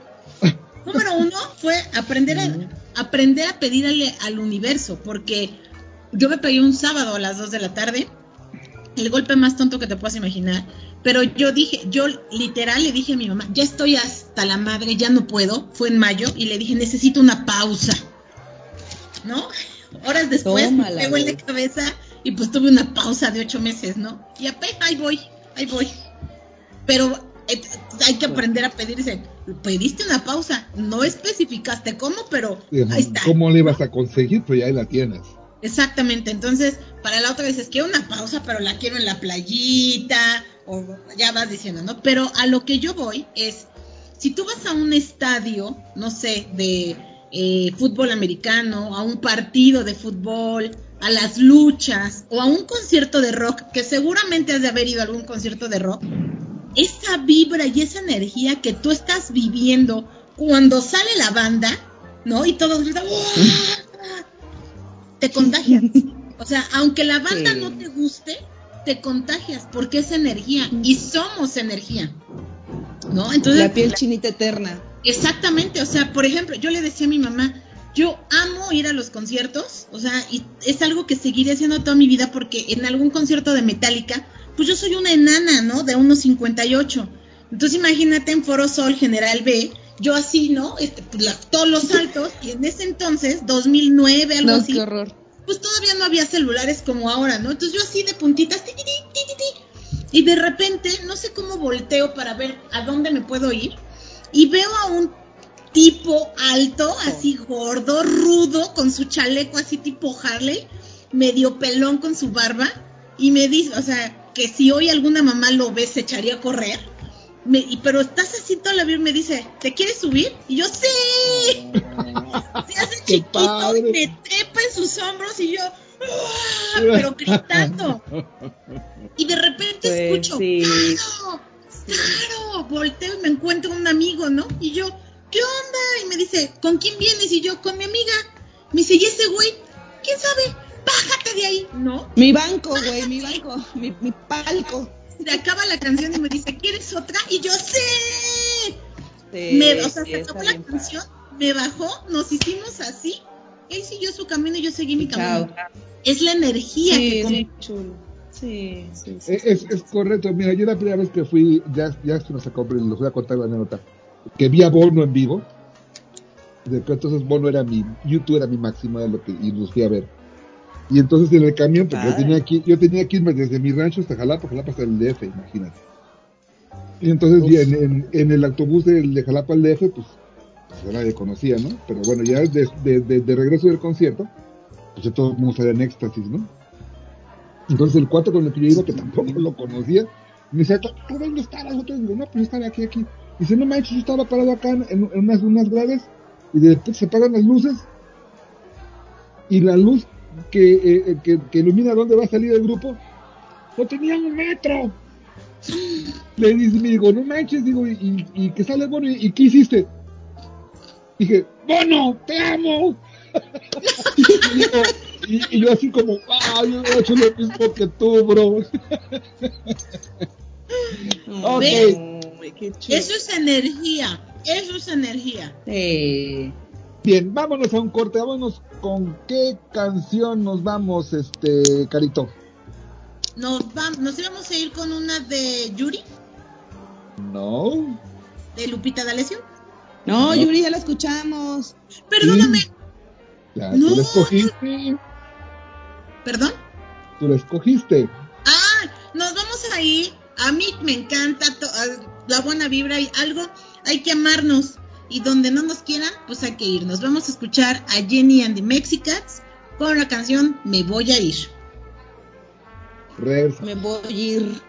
Número uno fue aprender a, aprender a pedirle al universo, porque yo me pegué un sábado a las 2 de la tarde, el golpe más tonto que te puedas imaginar, pero yo dije, yo literal le dije a mi mamá, ya estoy hasta la madre, ya no puedo, fue en mayo, y le dije, necesito una pausa, ¿no? Horas después Tómala, me pegó en la cabeza y pues tuve una pausa de ocho meses, ¿no? Y apenas ahí voy, ahí voy. Pero hay que aprender a pedirse, pediste una pausa, no especificaste cómo, pero ahí está. ¿Cómo le ibas a conseguir? Pues ya ahí la tienes. Exactamente, entonces para la otra vez es quiero una pausa, pero la quiero en la playita, o ya vas diciendo, ¿no? Pero a lo que yo voy es, si tú vas a un estadio, no sé, de eh, fútbol americano, a un partido de fútbol, a las luchas, o a un concierto de rock, que seguramente has de haber ido a algún concierto de rock, esa vibra y esa energía que tú estás viviendo cuando sale la banda, ¿no? Y todos gritan, te contagias. O sea, aunque la banda Sí. no te guste, te contagias porque es energía y somos energía. ¿No? Entonces, La piel chinita eterna. Exactamente, o sea, por ejemplo, yo le decía a mi mamá, yo amo ir a los conciertos, o sea, y es algo que seguiré haciendo toda mi vida porque en algún concierto de Metallica, pues yo soy una enana, ¿no? De unos 58. Entonces imagínate en Foro Sol General B, yo así, ¿no? Este, pues, la- todos los saltos, y en ese entonces, 2009, algo No, así, qué horror. pues todavía no había celulares como ahora, ¿no? Entonces yo así de puntitas, ti, ti, ti, ti, ti, ti, y de repente, no sé cómo volteo para ver a dónde me puedo ir, y veo a un tipo alto, así gordo, rudo, con su chaleco así tipo Harley, medio pelón con su barba, y me dice, o sea, que si hoy alguna mamá lo ve, se echaría a correr. Me- y, pero estás así toda la vida y me dice, ¿te quieres subir? Y yo, sí. Se hace chiquito padre. y me trepa en sus hombros y yo, "Ah", pero gritando. Y de repente Pues escucho, sí. claro, claro, volteo y me encuentro un amigo, ¿no? Y yo, ¿qué onda? Y me dice, ¿con quién vienes? Y yo, con mi amiga. Me dice, ¿y ese güey? ¿Quién sabe? Bájate de ahí, ¿no? Mi banco, güey, mi banco, mi, mi palco. Se acaba la canción y me dice, ¿quieres otra? Y yo, ¡sí! Sí, Me- o sea, sí, se acabó la bien canción, me bajó, nos hicimos así. Él siguió su camino y yo seguí mi Chao. camino. Es la energía Sí, que muy chulo. Sí, sí, sí. Es, es- es correcto. Mira, yo la primera vez que fui, ya, ya se nos acabó, pero les voy a contar la anécdota. Que vi a Bono en vivo. De que entonces Bono era mi, YouTube era mi máxima de lo que, y los fui a ver. Y entonces en el camión, porque yo tenía que, yo tenía que irme desde mi rancho hasta Jalapa, Jalapa hasta el DF, imagínate. Y entonces ya en, en- en el autobús del- de, Jalapa al DF, pues, pues nadie conocía, ¿no? Pero bueno, ya de, de- de- de regreso del concierto, pues ya todo el mundo salía en éxtasis, ¿no? Entonces el cuate con el que yo iba, que tampoco lo conocía, me dice, ¿tú dónde estabas? Yo digo, no, pues yo estaba aquí, aquí. Dice, no manches, yo estaba parado acá en, en unas, unas gradas y de repente se apagan las luces y la luz que, eh, que, que ilumina dónde va a salir el grupo no tenía un metro. Le dice, me digo, no manches, digo, y, y, y que sale bueno, ¿y, y qué hiciste? Dije, Bono, te amo. y, digo, y- y yo así como, ah, yo he hecho lo mismo que tú, bro. Ok. Ay, qué chulo. Eso es energía. Eso es energía. Sí. Bien, vámonos a un corte, vámonos con qué canción nos vamos, este, Carito. Nos, vam- nos íbamos a ir con una de Yuri, No. de Lupita D'Alessio. No, No. Yuri, ya la escuchamos. Perdóname. Sí. Ya, No. tú la escogiste. ¿Perdón? Tú la escogiste. Ah, nos vamos a ir. A mí me encanta la buena vibra y algo. Hay que amarnos. Y donde no nos quieran, pues hay que irnos. Vamos a escuchar a Jenny and the Mexicats con la canción Me voy a ir. Me voy a ir.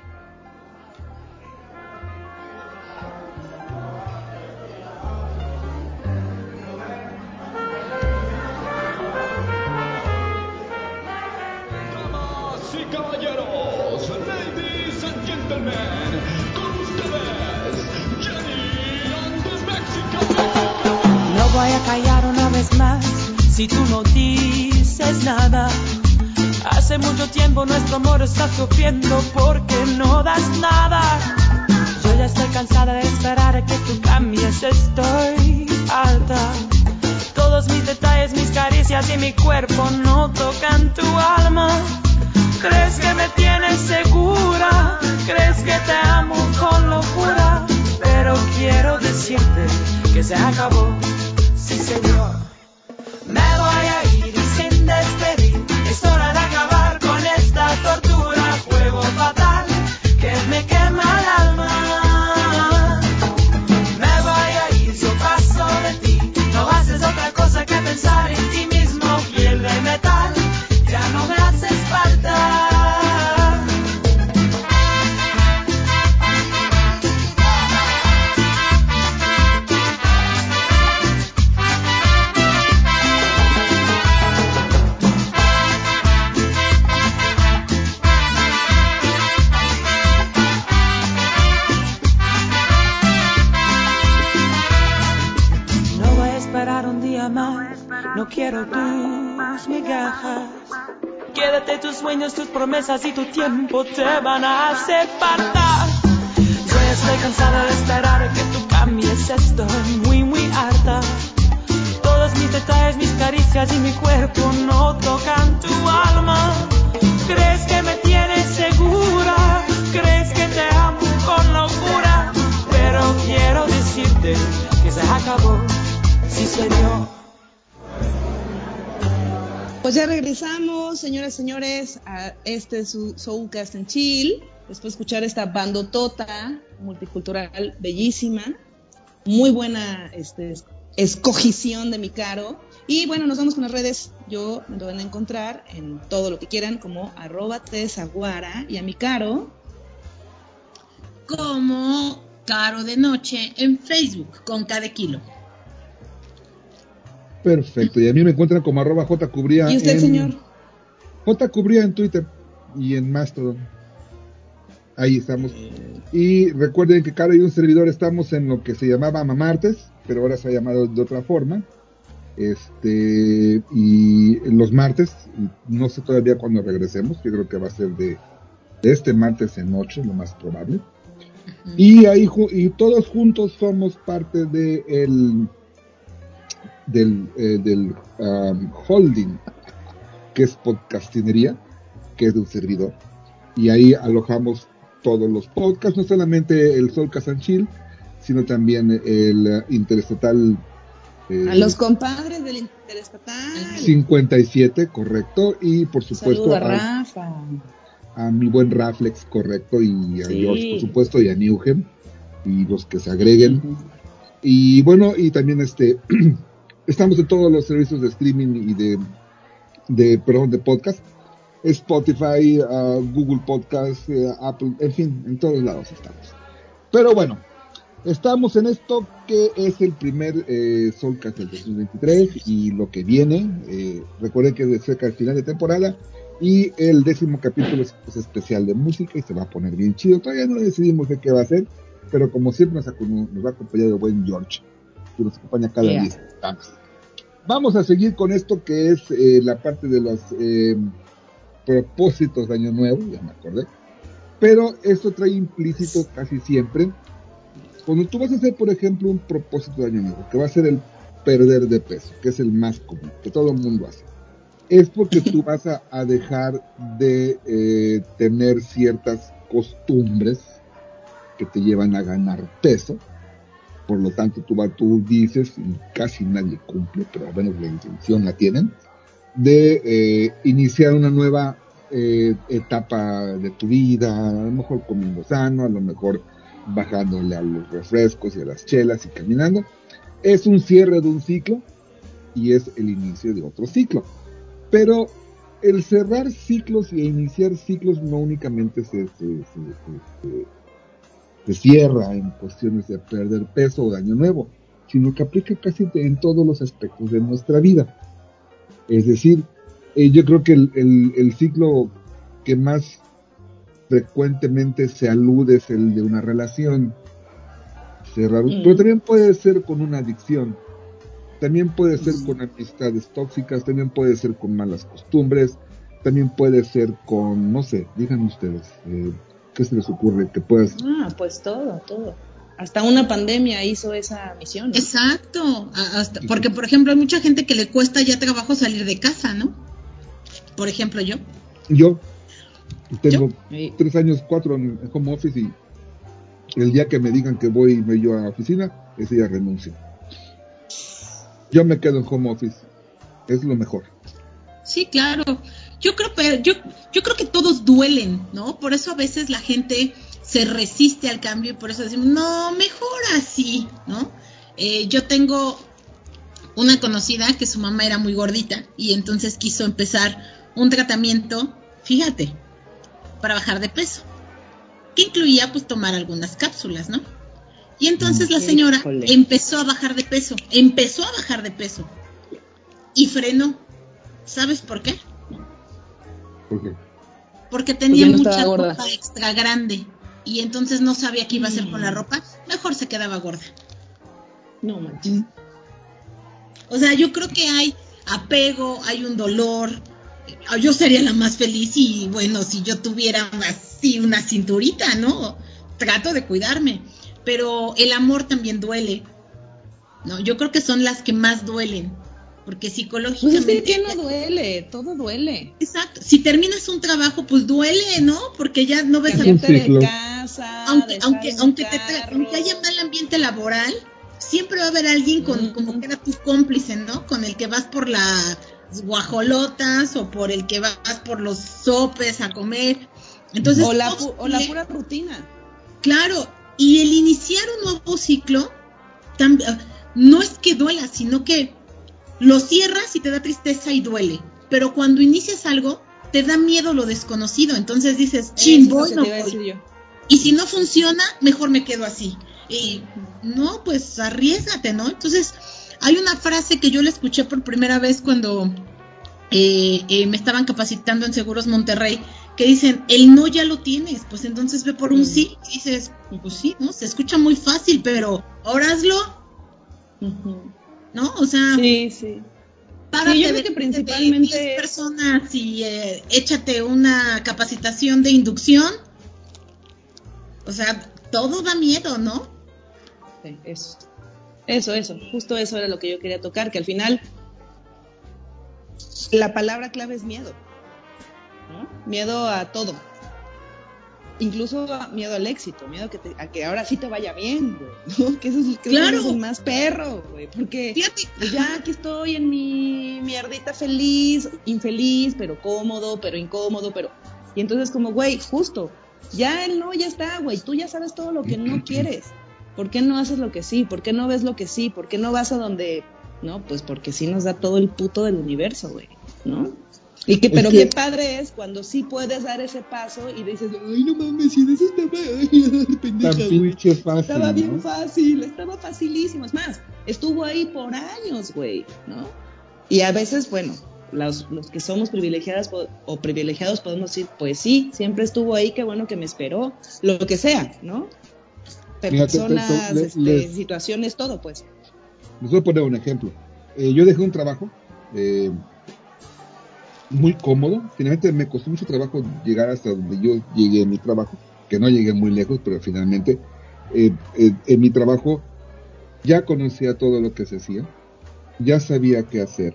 Nuestro amor está sufriendo porque no das nada. Yo ya estoy cansada de esperar a que tú cambies, estoy harta. Todos mis detalles, mis caricias y mi cuerpo no tocan tu alma. ¿Crees que me tienes segura? ¿Crees que te amo con locura? Pero quiero decirte que se acabó. Sí, señor. Sueños, tus promesas y tu tiempo te van a hacer falta. Yo estoy cansada de esperar que tú cambies, estoy muy, muy harta. Todos mis detalles, mis caricias y mi cuerpo no tocan tu alma. ¿Crees que me tienes segura? ¿Crees que te amo con locura? Pero quiero decirte que se acabó. Sí, señor. Pues ya regresamos, señoras y señores, a este su Soulcast en Chill. Después de escuchar esta bandotota multicultural bellísima. Muy buena este, es- escogición de mi caro. Y bueno, nos vamos con las redes. Yo me van a encontrar en todo lo que quieran como arroba tesaguara y a mi caro. Como Caro de Noche en Facebook con cada kilo. Perfecto. Y a mí me encuentran como arroba jcubría ¿Y usted, en señor? jcubría en Twitter y en Mastodon. Ahí estamos. Y recuerden que Caro y un servidor estamos en lo que se llamaba Mamartes, pero ahora se ha llamado de otra forma. Este, y los martes, no sé todavía cuándo regresemos, yo creo que va a ser de, de este martes en noche, lo más probable. Y ahí y todos juntos somos parte de el del, eh, del um, holding que es podcastinería, que es de un servidor. Y ahí alojamos todos los podcasts, no solamente el Sol Chill, sino también el Interestatal eh, A los compadres del Interestatal. 57, correcto. Y por supuesto a, Rafa. a mi buen Raflex, correcto. Y a Sí. George, por supuesto, y a Newgen. Y los que se agreguen. Y bueno, y también este estamos en todos los servicios de streaming y de, perdón, de podcast. Spotify, ah, Google Podcast, eh, Apple, en fin, en todos lados estamos. Pero bueno, estamos en esto que es el primer eh, Soulcast del 2023 y lo que viene. eh, recuerden que es cerca del final de temporada y el décimo capítulo es, es especial de música y se va a poner bien chido. Todavía no decidimos de qué va a ser, pero como siempre nos, nos va a acompañar el buen George, que nos acompaña cada Yeah. 10 programas. Vamos a seguir con esto que es eh, la parte de los eh, propósitos de Año Nuevo, ya me acordé. Pero esto trae implícito casi siempre. Cuando tú vas a hacer, por ejemplo, un propósito de Año Nuevo, que va a ser el perder de peso, que es el más común, que todo el mundo hace, es porque tú vas a, a dejar de eh, tener ciertas costumbres que te llevan a ganar peso. Por lo tanto, tú, tú dices, y casi nadie cumple, pero al menos la intención la tienen, de eh, iniciar una nueva eh, etapa de tu vida, a lo mejor comiendo sano, a lo mejor bajándole a los refrescos y a las chelas y caminando. Es un cierre de un ciclo y es el inicio de otro ciclo. Pero el cerrar ciclos y iniciar ciclos no únicamente se- se- se- se cierra en cuestiones de perder peso o de año nuevo, sino que aplica casi en todos los aspectos de nuestra vida. Es decir, eh, yo creo que el, el- el ciclo que más frecuentemente se alude es el de una relación. Cerrar, Mm. Pero también puede ser con una adicción, también puede ser con amistades tóxicas, también puede ser con malas costumbres, también puede ser con, no sé, díganme ustedes, eh, ¿qué se les ocurre que puedas Ah, pues todo, todo. Hasta una pandemia hizo esa misión. ¿no? Exacto, a- hasta- porque por ejemplo hay mucha gente que le cuesta ya trabajo salir de casa, ¿no? Por ejemplo yo. Yo tengo tres años, cuatro en en home office y el día que me digan que voy me yo a la oficina, ese día renuncio. Yo me quedo en home office, es lo mejor. Sí, claro. Yo creo, pero yo, yo creo que todos duelen, ¿no? Por eso a veces la gente se resiste al cambio y por eso decimos, no, mejor así, ¿no? Eh, yo tengo una conocida que su mamá era muy gordita y entonces quiso empezar un tratamiento, fíjate, para bajar de peso, que incluía pues tomar algunas cápsulas, ¿no? Y entonces la señora empezó a bajar de peso, empezó a bajar de peso y frenó. ¿Sabes por qué? Porque Porque tenía no mucha gorda. ropa extra grande y entonces no sabía qué iba a hacer con la Mm. ropa, mejor se quedaba gorda. No manches. O sea, yo creo que hay apego, hay un dolor. Ah, Yo sería la más feliz y bueno, si yo tuviera así una cinturita, ¿no? Trato de cuidarme, pero el amor también duele. No, yo creo que son las que más duelen, porque Pues psicológicamente es que ¿qué no duele, todo duele. Exacto. Si terminas un trabajo, pues duele, ¿no? Porque ya no ves a. Cambiarte de casa, aunque aunque un aunque te tra- aunque haya mal ambiente laboral, siempre va a haber alguien con Mm. como que era tu cómplice, ¿no? Con el que vas por las guajolotas o por el que vas por los sopes a comer. Entonces, o, la, o la pura rutina. Claro, y el iniciar un nuevo ciclo tam- no es que duela, sino que lo cierras y te da tristeza y duele. Pero cuando inicias algo, te da miedo lo desconocido. Entonces dices, chin, Eso es lo voy, que no te iba a voy". decir yo. Y si no funciona, mejor me quedo así. Y no, pues arriesgate, ¿no? Entonces, hay una frase que yo la escuché por primera vez cuando eh, eh, me estaban capacitando en Seguros Monterrey, que dicen, el no ya lo tienes, pues entonces ve por un sí. Y dices, pues sí, ¿no? Se escucha muy fácil, pero ahora hazlo. ¿No? O sea, Sí, sí. párate Sí, yo creo de- que de principalmente- 10 personas y eh, échate una capacitación de inducción. O sea, todo da miedo, ¿no? Sí, eso. Eso, eso. Justo eso era lo que yo quería tocar, que al final la palabra clave es miedo. ¿no? Miedo a todo. Incluso miedo al éxito, miedo a que, te- a que ahora sí te vaya bien, güey, ¿no? Que eso es, creo que Claro. eso es más perro, güey, porque Fíjate, pues ya aquí estoy en mi mierdita feliz, infeliz, pero cómodo, pero incómodo, pero... Y entonces como, güey, justo, ya el no, ya está, güey, tú ya sabes todo lo que no quieres. ¿Por qué no haces lo que sí? ¿Por qué no ves lo que sí? ¿Por qué no vas a donde... No, pues porque sí nos da todo el puto del universo, güey, ¿no? Y que, Es pero que- qué padre es cuando sí puedes dar ese paso y dices, ay, no mames, si de eso estaba ay, pendeja, güey. fácil, Estaba bien fácil, estaba facilísimo. Es más, estuvo ahí por años, güey, ¿no? Y a veces, bueno, los, los que somos privilegiadas o privilegiados podemos decir, pues sí, siempre estuvo ahí, qué bueno que me esperó, lo que sea, ¿no? Mira, te- te- te- Personas, este, situaciones, todo, pues. Les voy a poner un ejemplo. Eh, yo dejé un trabajo eh, muy cómodo. Finalmente me costó mucho trabajo llegar hasta donde yo llegué en mi trabajo, que no llegué muy lejos, pero finalmente eh, eh, en mi trabajo ya conocía todo lo que se hacía, ya sabía qué hacer.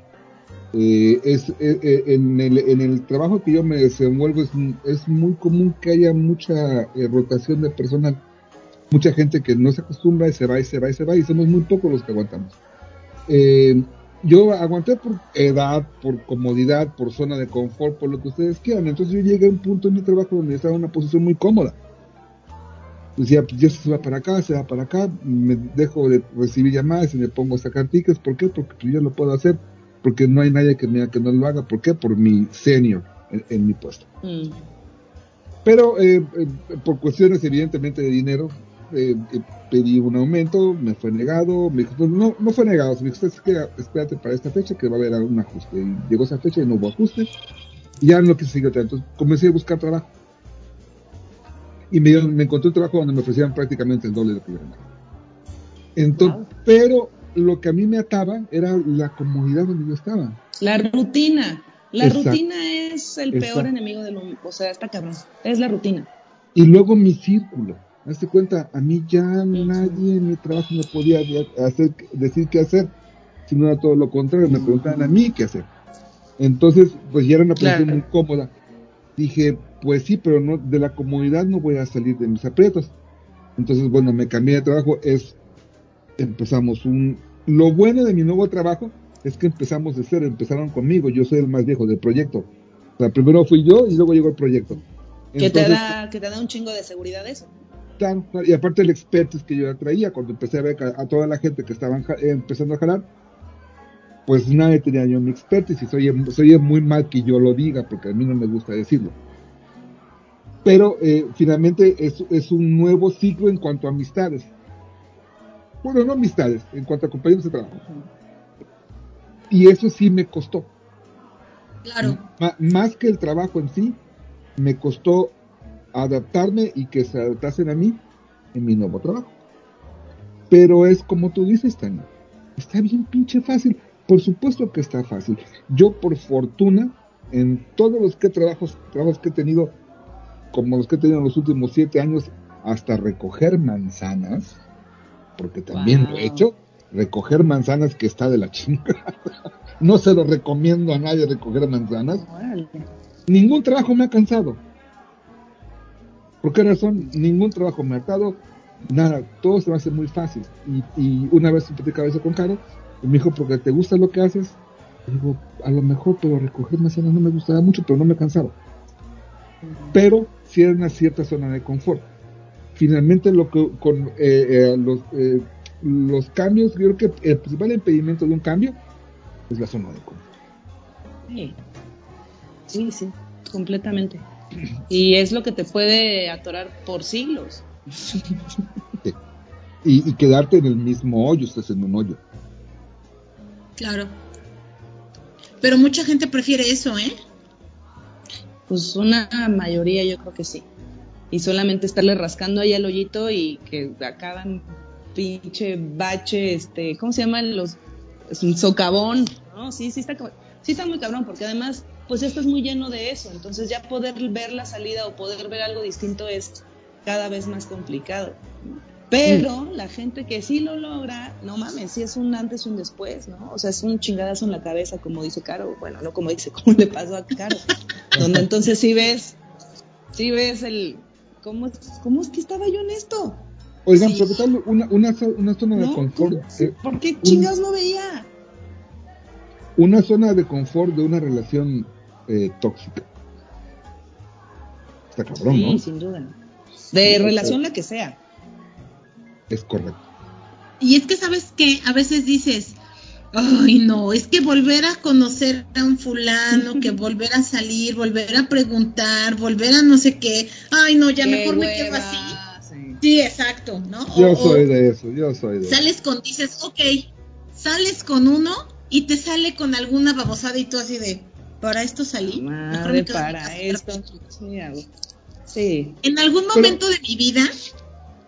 Eh, es, eh, eh, en, el, en el trabajo que yo me desenvuelvo es, es muy común que haya mucha rotación de personal, mucha gente que no se acostumbra y se va y se va y se va y somos muy pocos los que aguantamos. Yo aguanté por edad, por comodidad, por zona de confort, por lo que ustedes quieran. Entonces yo llegué a un punto en mi trabajo donde estaba en una posición muy cómoda. Decía, pues ya se va para acá, se va para acá, me dejo de recibir llamadas y me pongo a sacar tickets. ¿Por qué? Porque pues, yo lo puedo hacer. Porque no hay nadie que me diga que no lo haga. ¿Por qué? Por mi senior en, en mi puesto. Mm. Pero eh, eh, por cuestiones evidentemente de dinero, eh, eh, pedí un aumento, me fue negado, me dijo, pues, no, no fue negado, me dijo, "Es que espérate para esta fecha que va a haber un ajuste. Y llegó esa fecha y no hubo ajuste, y ya no quise seguir. Entonces comencé a buscar trabajo. Y me, encontré un trabajo donde me ofrecían prácticamente el doble de lo que yo ganaba. Entonces, Wow. pero lo que a mí me ataba era la comodidad donde yo estaba. La rutina. La Exacto. rutina es el peor enemigo del hombre. O sea, está cabrón. Es la rutina. Y luego mi círculo. Hazte cuenta, a mí ya nadie en mi trabajo me podía hacer, decir qué hacer, sino era todo lo contrario, me preguntaban a mí qué hacer. Entonces, pues ya era una posición Claro. muy cómoda. Dije, pues sí, pero no de la comodidad no voy a salir de mis aprietos. Entonces, bueno, me cambié de trabajo, es empezamos un lo bueno de mi nuevo trabajo es que empezamos de cero, empezaron conmigo, yo soy el más viejo del proyecto. O sea, primero fui yo y luego llegó el proyecto. Que te, da, que te da un chingo de seguridad eso. Y aparte el expertise que yo ya traía, cuando empecé a ver a, a toda la gente que estaban eh, empezando a jalar, pues nadie tenía yo mi expertise, y soy, soy muy mal que yo lo diga, porque a mí no me gusta decirlo. Pero eh, finalmente es, es un nuevo ciclo en cuanto a amistades. Bueno, no amistades, en cuanto a compañeros de trabajo. Y eso sí me costó. Claro. Más que el trabajo en sí, me costó adaptarme y que se adaptasen a mí en mi nuevo trabajo. Pero es como tú dices, Tania, está bien pinche fácil. Por supuesto que está fácil. Yo, por fortuna, en todos los que trabajos, trabajos que he tenido, como los que he tenido en los últimos siete años, hasta recoger manzanas, porque también lo he hecho, recoger manzanas que está de la chingada. No se lo recomiendo a nadie recoger manzanas. Ningún trabajo me ha cansado. ¿Por qué razón? Ningún trabajo me ha atado. Nada, todo se me hace muy fácil. Y, y una vez platicaba eso con Caro, y me dijo, porque te gusta lo que haces. Y digo, a lo mejor, pero recoger manzanas no me gustaba mucho, pero no me cansaba. Pero sí era una cierta zona de confort. Finalmente, lo que con eh, eh, los, eh, los cambios, yo creo que el principal impedimento de un cambio es la zona de confort. Sí. sí, sí, completamente. Y es lo que te puede atorar por siglos. Y, y quedarte en el mismo hoyo, estás en un hoyo. Claro. Pero mucha gente prefiere eso, ¿eh? Pues una mayoría yo creo que sí. Y solamente estarle rascando ahí al hoyito y que acaban pinche bache, este, ¿cómo se llama? Los, es un socavón, ¿no? Sí, sí está, sí está muy cabrón, porque además, pues esto es muy lleno de eso. Entonces ya poder ver la salida o poder ver algo distinto es cada vez más complicado. Pero la gente que sí lo logra, no mames, sí es un antes y un después, ¿no? O sea, es un chingadazo en la cabeza, como dice Caro. Bueno, no como dice, como le pasó a Caro. Donde entonces sí ves, sí ves el, ¿cómo, ¿cómo es que estaba yo en esto? Oigan, Sí. pero ¿qué tal una, una, una zona de confort? eh, ¿Por qué un- chingados no veía? una zona de confort de una relación eh, tóxica. Está cabrón, Sí, ¿no? sin duda. De Sí, relación la que sea. Es correcto. Y es que, ¿sabes qué? A veces dices, ay, no, es que volver a conocer a un fulano, que volver a salir, volver a preguntar, volver a no sé qué, ay, no, ya Qué mejor me quedo así. sí. Sí, exacto, ¿no? Yo o soy de eso, yo soy de eso. sales con, dices, ok, sales con uno y te sale con alguna babosada y tú así de, para esto salí. Madre, para esto. perpetuo". Sí. En algún momento de mi vida,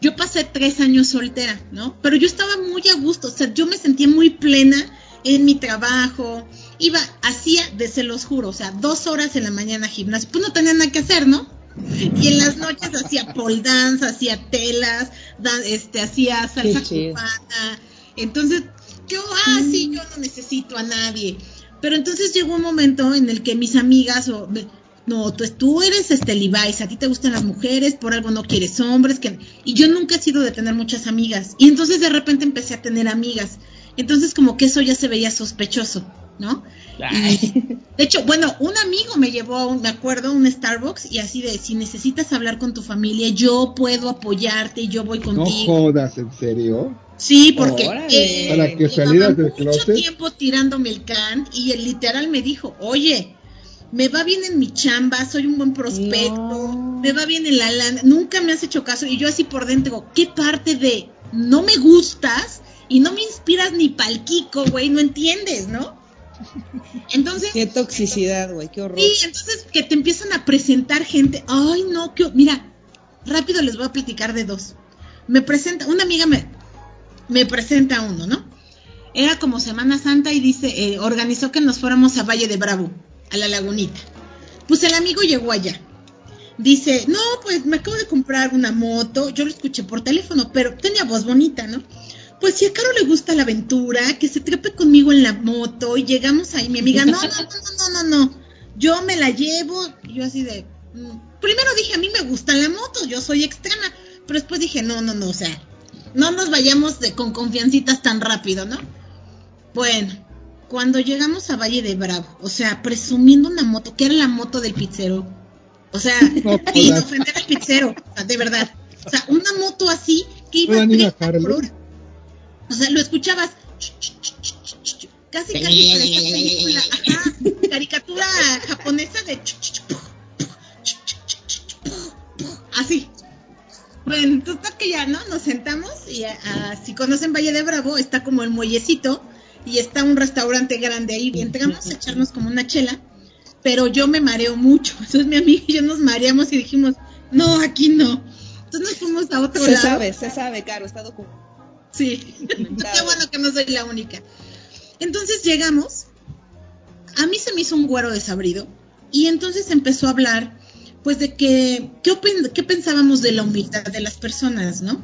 yo pasé tres años soltera, ¿no? Pero yo estaba muy a gusto, o sea, yo me sentía muy plena en mi trabajo. Iba, hacía, de se los juro, o sea, dos horas en la mañana gimnasio, pues no tenía nada que hacer, ¿no? Y en las noches hacía pole dance, hacía telas, da- este, hacía salsa cubana. Entonces, yo, ah, sí, yo no necesito a nadie. Pero entonces llegó un momento en el que mis amigas, o, no, tú eres este Levi's, a ti te gustan las mujeres, por algo no quieres hombres, que y yo nunca he sido de tener muchas amigas. Y entonces de repente empecé a tener amigas. Entonces como que eso ya se veía sospechoso, ¿no? Y, de hecho, bueno, un amigo me llevó, a un- me acuerdo, a un Starbucks y así de, si necesitas hablar con tu familia, yo puedo apoyarte y yo voy No contigo. jodas, ¿en serio? Sí, porque eh, Para que salieras del mucho closet. tiempo tirándome el can y él literal me dijo, oye, me va bien en mi chamba, soy un buen prospecto, No. me va bien en la lana, nunca me has hecho caso y yo así por dentro, ¿qué parte de no me gustas y no me inspiras ni pa'l Kiko, güey? No entiendes, ¿no? Entonces, Qué toxicidad, güey, qué horror. Sí, entonces que te empiezan a presentar gente. Ay, no, que, mira, rápido les voy a platicar de dos. Me presenta, una amiga me, me presenta uno, ¿no? Era como Semana Santa y dice, eh, organizó que nos fuéramos a Valle de Bravo, a la lagunita. Pues el amigo llegó allá. Dice, no, pues me acabo de comprar una moto. Yo lo escuché por teléfono, pero tenía voz bonita, ¿no? Pues si a Caro le gusta la aventura, que se trepe conmigo en la moto y llegamos ahí. Mi amiga, no, no, no, no, no, no, no. Yo me la llevo. Y yo así de, mm, primero dije, a mí me gusta la moto, yo soy extrema. Pero después dije, no, no, no, o sea, no nos vayamos de, con confiancitas tan rápido, ¿no? Bueno, cuando llegamos a Valle de Bravo, o sea, presumiendo una moto, que era la moto del pizzero. O sea, No sin jodas. ofender al pizzero, de verdad. O sea, una moto así que iba ¿No a han ido a 30 por hora. O sea, lo escuchabas. Casi, casi parecía película. Ajá, caricatura japonesa de. Así. Bueno, total que ya, ¿no? Nos sentamos y ah, si conocen Valle de Bravo, está como el muellecito y está un restaurante grande ahí. Y entramos a echarnos como una chela, pero yo me mareo mucho. Entonces mi amiga y yo nos mareamos y dijimos, no, aquí no. Entonces nos fuimos a otro Se lado. sabe, se sabe, Caro, está documentado. Sí, qué bueno que no soy la única. Entonces llegamos, a mí se me hizo un güero desabrido y entonces empezó a hablar pues de que, ¿qué, qué pensábamos de la humildad de las personas, ¿no?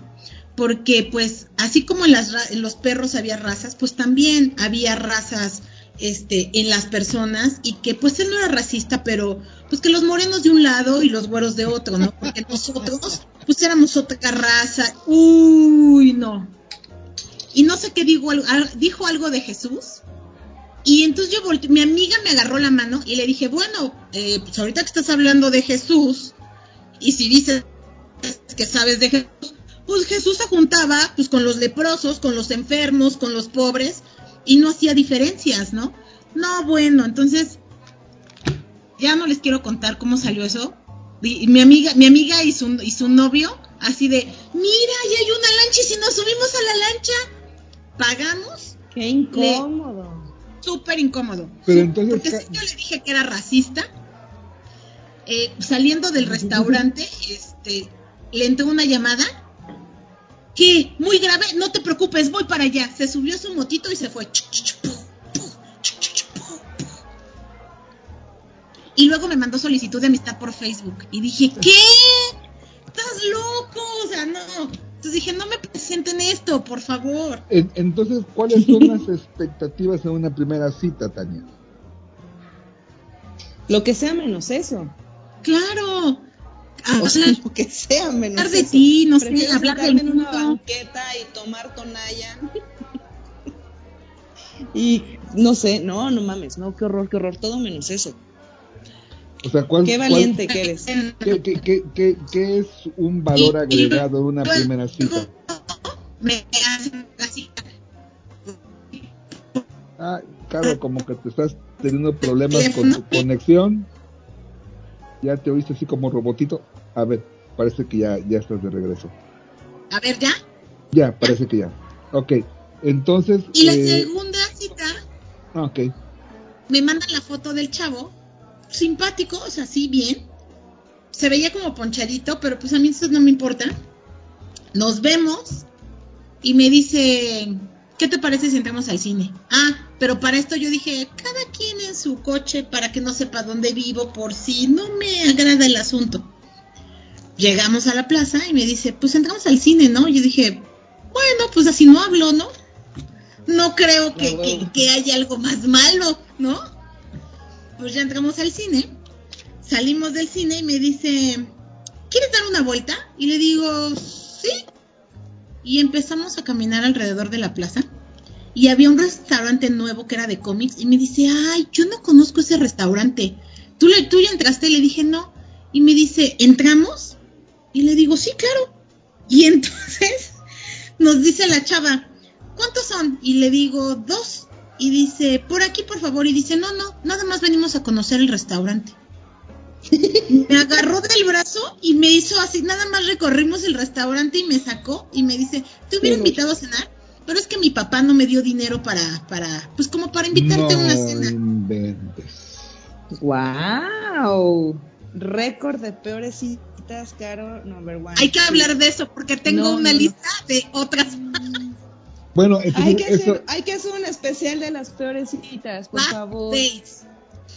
Porque pues así como en, las, ra- en los perros había razas, pues también había razas este, en las personas y que pues él no era racista, pero pues que los morenos de un lado y los güeros de otro, ¿no? Porque nosotros pues éramos otra raza. Uy, no. Y no sé qué al- dijo algo de Jesús. Y entonces yo volteé, mi amiga me agarró la mano y le dije, bueno, eh, pues ahorita que estás hablando de Jesús, y si dices que sabes de Jesús, pues Jesús se juntaba pues con los leprosos, con los enfermos, con los pobres, y no hacía diferencias, ¿no? No, bueno, entonces ya no les quiero contar cómo salió eso. Y mi amiga, mi amiga y su, y su novio, así de, mira, ya hay una lancha y si nos subimos a la lancha, pagamos, Qué incómodo. súper incómodo. Pero entonces, Porque sí, yo le dije que era racista. Eh, saliendo del restaurante, este, le entró una llamada. ¿Qué? Muy grave, no te preocupes, voy para allá. Se subió a su motito y se fue. Y luego me mandó solicitud de amistad por Facebook. Y dije, ¿qué? ¿Estás loco? O sea, no. Entonces dije, no me presenten esto, por favor. en- entonces, ¿cuáles son las expectativas en una primera cita, Tania? Lo que sea menos eso. Claro. O sea, lo que sea menos hablar de eso. ti, no sé, hablar del en una banqueta y tomar Tonayan. y no sé, no, no mames, no, qué horror, qué horror, todo menos eso. O sea, ¿cuál, Qué cuál- valiente que eres. qué, qué- qué- qué- qué es un valor agregado en una primera cita? Me hacen así. Ah, claro, como que te estás teniendo problemas con tu conexión. Ya te oíste así como robotito. A ver, parece que ya, ya estás de regreso. A ver, ¿ya? Ya, parece que ya. Ok, entonces... Y la eh, segunda cita ah, ok, me mandan la foto del chavo, simpático, o sea, sí, bien. Se veía como ponchadito, pero pues a mí eso no me importa. Nos vemos y me dice, ¿qué te parece si entramos al cine? Ah, pero para esto yo dije, cada quien en su coche para que no sepa dónde vivo por si no me agrada el asunto. Llegamos a la plaza y me dice, pues entramos al cine, ¿no? Yo dije, bueno, pues así no hablo, ¿no? No creo que, que haya algo más malo, ¿no? Pues ya entramos al cine, salimos del cine y me dice, ¿quieres dar una vuelta? Y le digo, sí. Y empezamos a caminar alrededor de la plaza. Y había un restaurante nuevo que era de cómics. Y me dice, ay, yo no conozco ese restaurante. ¿Tú, le, tú ya entraste? Y le dije, no. Y me dice, ¿entramos? Y le digo, sí, claro. Y entonces nos dice la chava, ¿cuántos son? Y le digo, dos. Y dice, por aquí, por favor. Y dice, no, no, nada más venimos a conocer el restaurante. me agarró del brazo y me hizo así, nada más recorrimos el restaurante y me sacó y me dice, te hubiera invitado a cenar, pero es que mi papá no me dio dinero para, para, pues como para invitarte a una cena. inventes. ¡Wow! Récord de peores citas, Caro, number one. Hay que hablar de eso porque tengo No, una no, no. lista de otras. Bueno, Hay que, eso, hacer, hay que hacer un especial de las peores citas, por favor.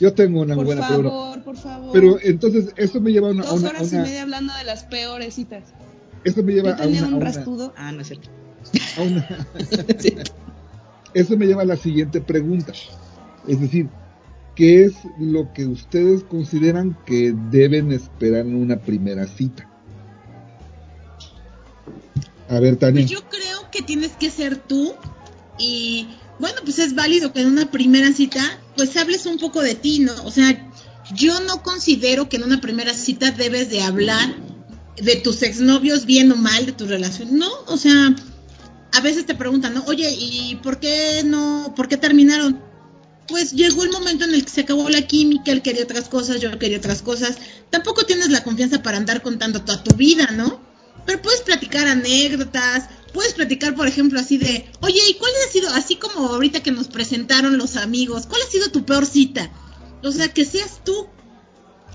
yo tengo una Por buena favor, pregunta. por favor. Pero entonces eso me lleva a una, a Dos una- a horas y una- media hablando de las peores citas. eso me lleva Yo a tenía una, a un una- rastudo. Ah, no es cierto. a una- eso me lleva a la siguiente pregunta. Es decir, ¿qué es lo que ustedes consideran que deben esperar en una primera cita? A ver, Tania. Pues yo creo que tienes que ser tú y bueno, pues es válido que en una primera cita pues hables un poco de ti, ¿no? O sea, yo no considero que en una primera cita debes de hablar de tus exnovios bien o mal, de tu relación, no, o sea, a veces te preguntan, ¿no? Oye, ¿y por qué no, por qué terminaron? Pues llegó el momento en el que se acabó la química, él quería otras cosas, yo quería otras cosas. Tampoco tienes la confianza para andar contando toda tu vida, ¿no? Pero puedes platicar anécdotas, puedes platicar, por ejemplo, así de, oye, ¿y cuál ha sido, así como ahorita que nos presentaron los amigos, cuál ha sido tu peor cita? O sea, que seas tú.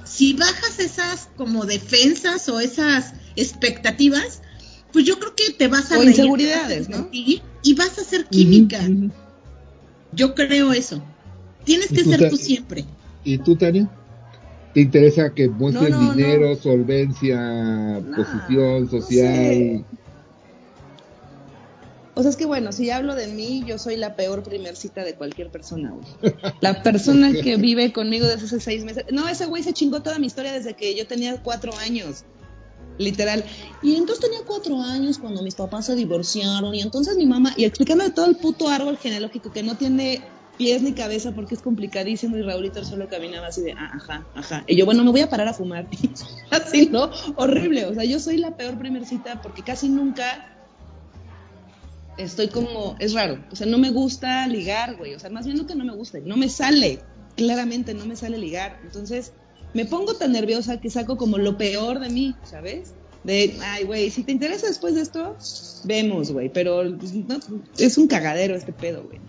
Si bajas esas como defensas o esas expectativas, pues yo creo que te vas a O reír, inseguridades, te vas a ¿no? Y vas a hacer química. Yo creo eso. Tienes ¿Y que tú, ser tú siempre. ¿Y tú, Tania? ¿Te interesa que muestres No, no, dinero, no. solvencia, posición social? sé. O sea, es que bueno, si hablo de mí, yo soy la peor primer cita de cualquier persona, güey. La persona que vive conmigo desde hace seis meses. No, ese güey se chingó toda mi historia desde que yo tenía cuatro años. Literal. Y entonces tenía cuatro años cuando mis papás se divorciaron. Y entonces mi mamá, y explicando de todo el puto árbol genealógico que no tiene pies ni cabeza porque es complicadísimo. Y Raulito solo caminaba así de, ah, ajá, ajá. Y yo, bueno, me voy a parar a fumar. así, ¿no? Horrible. O sea, yo soy la peor primer cita porque casi nunca estoy como, es raro, o sea, no me gusta ligar, güey, o sea, más bien no que no me guste, no me sale, claramente no me sale ligar, entonces me pongo tan nerviosa que saco como lo peor de mí, ¿sabes? De, ay, güey, si te interesa después de esto, vemos, güey, pero pues, es un cagadero este pedo, güey.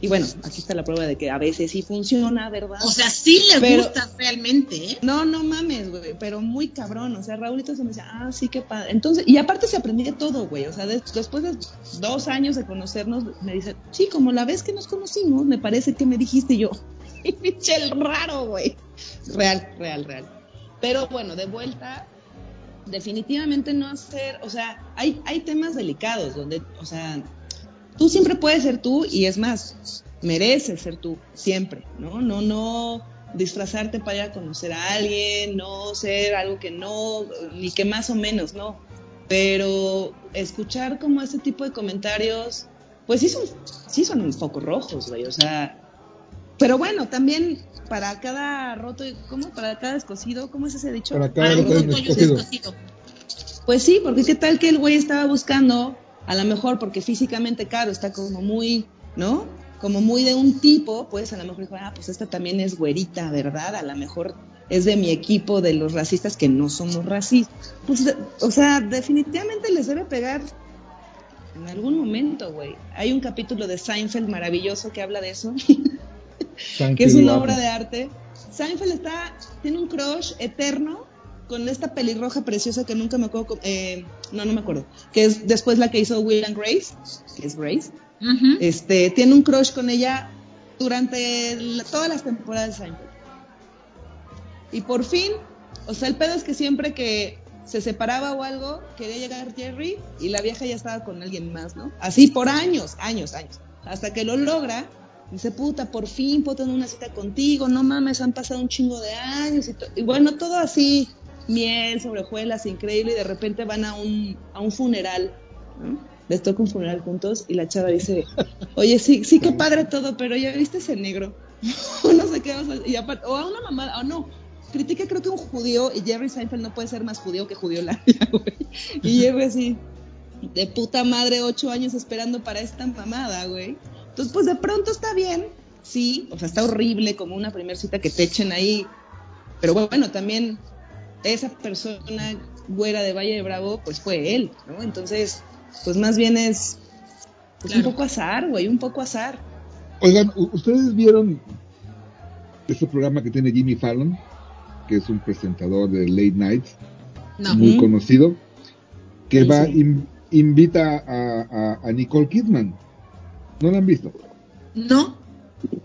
Y bueno, aquí está la prueba de que a veces sí funciona, ¿verdad? O sea, sí le Pero- gustas realmente, ¿eh? No, no mames, güey, pero muy cabrón. O sea, Raulito se me decía, ah, sí, qué padre. Entonces, y aparte se aprendía todo, güey. O sea, de- después de dos años de conocernos, me dice, sí, como la vez que nos conocimos, me parece que me dijiste yo. Y pinche el raro, güey. Real, real, real. Pero bueno, de vuelta, definitivamente no hacer, o sea, hay, hay temas delicados donde, o sea, tú siempre puedes ser tú y es más, mereces ser tú, siempre, ¿no? No, no, disfrazarte para ir a conocer a alguien, no ser algo que no, ni que más o menos, no. Pero escuchar como ese tipo de comentarios, pues sí son, sí son focos rojos, güey, o sea. Pero bueno, también para cada roto, ¿cómo? Para cada descosido, ¿cómo es ese dicho? Para cada Para roto descosido. Pues sí, porque qué tal que el güey estaba buscando, a lo mejor porque físicamente, claro, está como muy, ¿no? Como muy de un tipo, pues a lo mejor dijo, ah, pues esta también es güerita, ¿verdad? A lo mejor es de mi equipo de los racistas que no somos racistas. Pues, o sea, definitivamente les debe pegar en algún momento, güey. Hay un capítulo de Seinfeld maravilloso que habla de eso, que es una obra de arte. Seinfeld está, tiene un crush eterno con esta pelirroja preciosa que nunca me acuerdo, eh, no, no me acuerdo, que es después la que hizo Will and Grace, que es Grace. Este, tiene un crush con ella durante la- todas las temporadas de Seinfeld. Y por fin, o sea, el pedo es que siempre que se separaba o algo, quería llegar Jerry y la vieja ya estaba con alguien más, ¿no? Así por años, años, años. Hasta que lo logra, dice, puta, por fin puedo tener una cita contigo, no mames, han pasado un chingo de años. Y bueno, todo así, miel, sobre hojuelas, increíble, y de repente van a un, a un funeral, ¿no? Les toca un funeral juntos y la chava dice, oye, sí, sí, qué padre todo, pero ya viste ese negro. no sé qué, y aparte- o a una mamá, o no, critica creo que un judío, y Jerry Seinfeld no puede ser más judío que judío la güey. Y Jerry así, de puta madre, ocho años esperando para esta mamada, güey. Entonces, pues de pronto está bien, sí, o sea, está horrible como una primera cita que te echen ahí. Pero bueno, también esa persona güera de Valle de Bravo, pues fue él, ¿no? Entonces, pues más bien es pues, un poco azar, güey, un poco azar. Oigan, ¿u- ¿ustedes vieron este programa que tiene Jimmy Fallon? Que es un presentador de Late Nights, No. muy conocido, que Sí, va, sí. in- invita a, a- a Nicole Kidman. ¿No la han visto? No.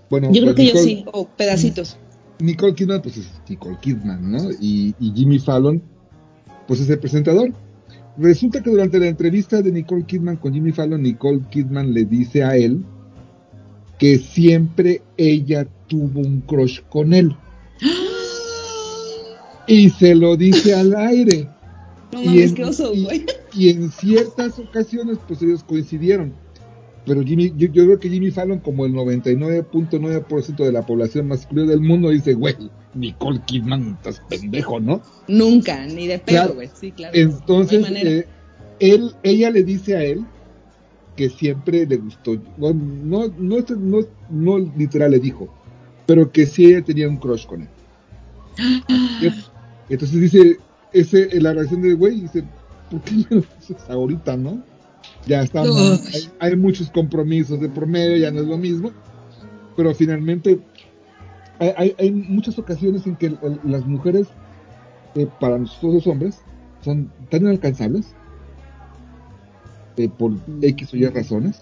Bueno, Yo creo que yo sí, o pedacitos. Nicole Kidman, pues es Nicole Kidman, ¿no? Y, y Jimmy Fallon, pues es el presentador. Resulta que durante la entrevista de Nicole Kidman con Jimmy Fallon, Nicole Kidman le dice a él que siempre ella tuvo un crush con él. Y se lo dice al aire. No Y mames, en- oso, y- güey. Y en ciertas ocasiones, pues ellos coincidieron. Pero Jimmy, yo, yo creo que Jimmy Fallon, como el 99.9% de la población masculina del mundo, dice, güey, Nicole Kidman, estás pendejo, ¿no? Nunca, ni de pedo, Claro. güey. Sí, claro. Entonces, eh, él, ella le dice a él que siempre le gustó. No, no, no, no, no literal le dijo, pero que sí ella tenía un crush con él. Entonces dice, ese, la reacción del güey dice, ¿por qué me lo dices ahorita, no? Ya estamos, hay, hay muchos compromisos de promedio, ya no es lo mismo, pero finalmente hay, hay, hay muchas ocasiones en que el- el- las mujeres, eh, para nosotros los hombres, son tan inalcanzables eh, por X o Y razones,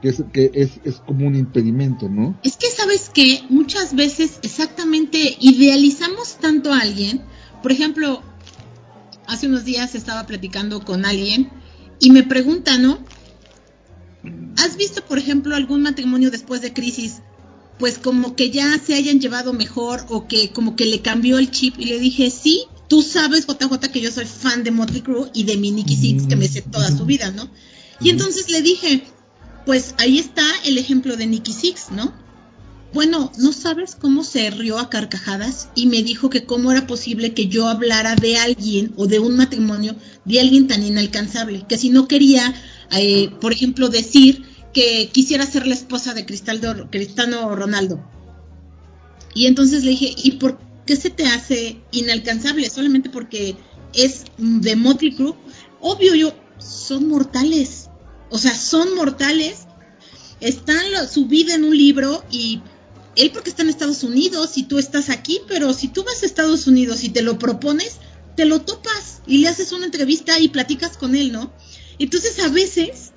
que es, que es, es como un impedimento, ¿no? Es que sabes que muchas veces exactamente idealizamos tanto a alguien. Por ejemplo, hace unos días estaba platicando con alguien y me pregunta, ¿no? ¿Has visto, por ejemplo, algún matrimonio después de crisis? Pues como que ya se hayan llevado mejor o que como que le cambió el chip y le dije, sí, tú sabes, JJ, que yo soy fan de Motley Crue y de mi Nicky Six, que me sé toda su vida, ¿no? Y entonces le dije, pues ahí está el ejemplo de Nicky Six, ¿no? Bueno, ¿no sabes cómo se rió a carcajadas? Y me dijo que cómo era posible que yo hablara de alguien o de un matrimonio de alguien tan inalcanzable, que si no quería, eh, por ejemplo, decir que quisiera ser la esposa de Cristiano Ronaldo. Y entonces le dije, ¿y por qué se te hace inalcanzable? Solamente porque es de Motley Crue. Obvio, yo, son mortales. O sea, son mortales. Están su vida en un libro y él porque está en Estados Unidos y tú estás aquí, pero si tú vas a Estados Unidos y te lo propones, te lo topas y le haces una entrevista y platicas con él, ¿no? Entonces a veces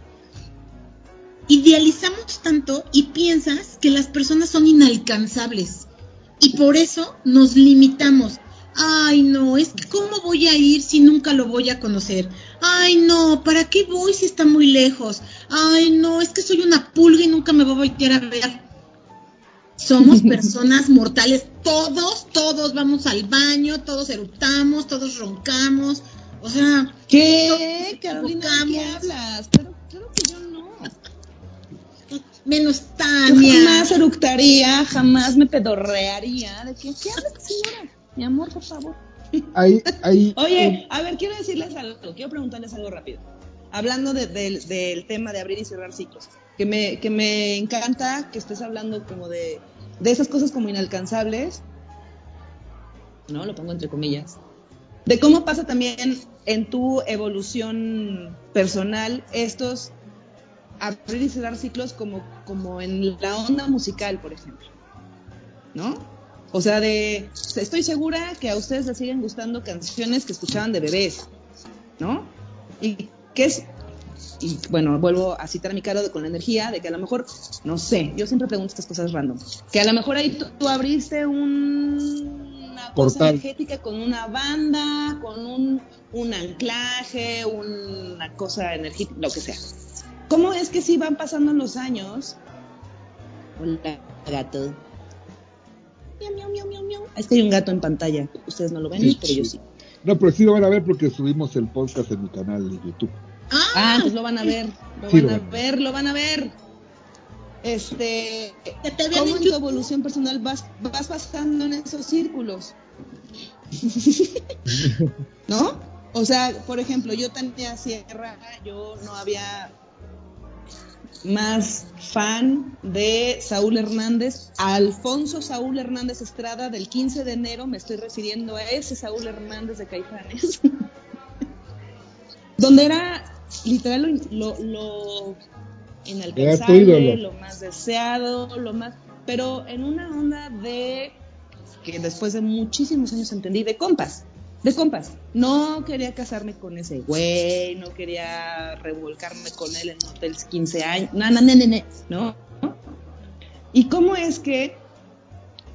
idealizamos tanto y piensas que las personas son inalcanzables y por eso nos limitamos. Ay, no, es que ¿cómo voy a ir si nunca lo voy a conocer? Ay, no, ¿para qué voy si está muy lejos? Ay, no, es que soy una pulga y nunca me voy a voltear a ver. Somos personas mortales todos, todos vamos al baño, todos eructamos, todos roncamos. O sea, ¿Qué? Carolina, ¿de ¿qué hablas? Claro, claro que yo no. menos Yo Tania. jamás eructaría, jamás me pedorrearía. ¿De qué, qué habla esta señora? Mi amor, por favor. Ahí, ahí. Oye, a ver, quiero decirles algo, quiero preguntarles algo rápido. Hablando de- del- tema de abrir y cerrar ciclos, que me, que me encanta que estés hablando como de, de esas cosas como inalcanzables, ¿no? Lo pongo entre comillas. De cómo pasa también en tu evolución personal estos abrir y cerrar ciclos como, como en la onda musical, por ejemplo. ¿No? O sea, de. Estoy segura que a ustedes les siguen gustando canciones que escuchaban de bebés, ¿no? Que es. Y bueno, vuelvo a citar a mi caro de, con la energía de que a lo mejor, no sé, yo siempre pregunto estas cosas random. Que a lo mejor ahí tú, tú abriste un- una cosa Portal. energética con una banda, con un, un anclaje, una cosa energética, lo que sea. ¿Cómo es que si van pasando los años? Hola, gato. Miau, miau, miau, miau, miau. Es que hay un gato en pantalla. Ustedes no lo ven, Sí, pero yo sí. No, pero sí lo van a ver porque subimos el podcast en mi canal de YouTube. Ah, Ah, entonces lo van a ver. Lo Sí, van lo a van a ver, lo van a ver. Este. ¿Cómo en tu evolución personal vas, vas pasando en esos círculos? ¿No? O sea, por ejemplo, yo tenía Sierra, yo no había más fan de Saúl Hernández, Alfonso Saúl Hernández Estrada, del 15 de enero me estoy refiriendo a ese Saúl Hernández de Caifanes, donde era literal lo, lo, inalcanzable, lo más deseado, lo más, pero en una onda de que después de muchísimos años entendí de compas, de compas. No quería casarme con ese güey, no quería revolcarme con él en hoteles 15 años, no, no, no, no, no, ¿no? ¿Y cómo es que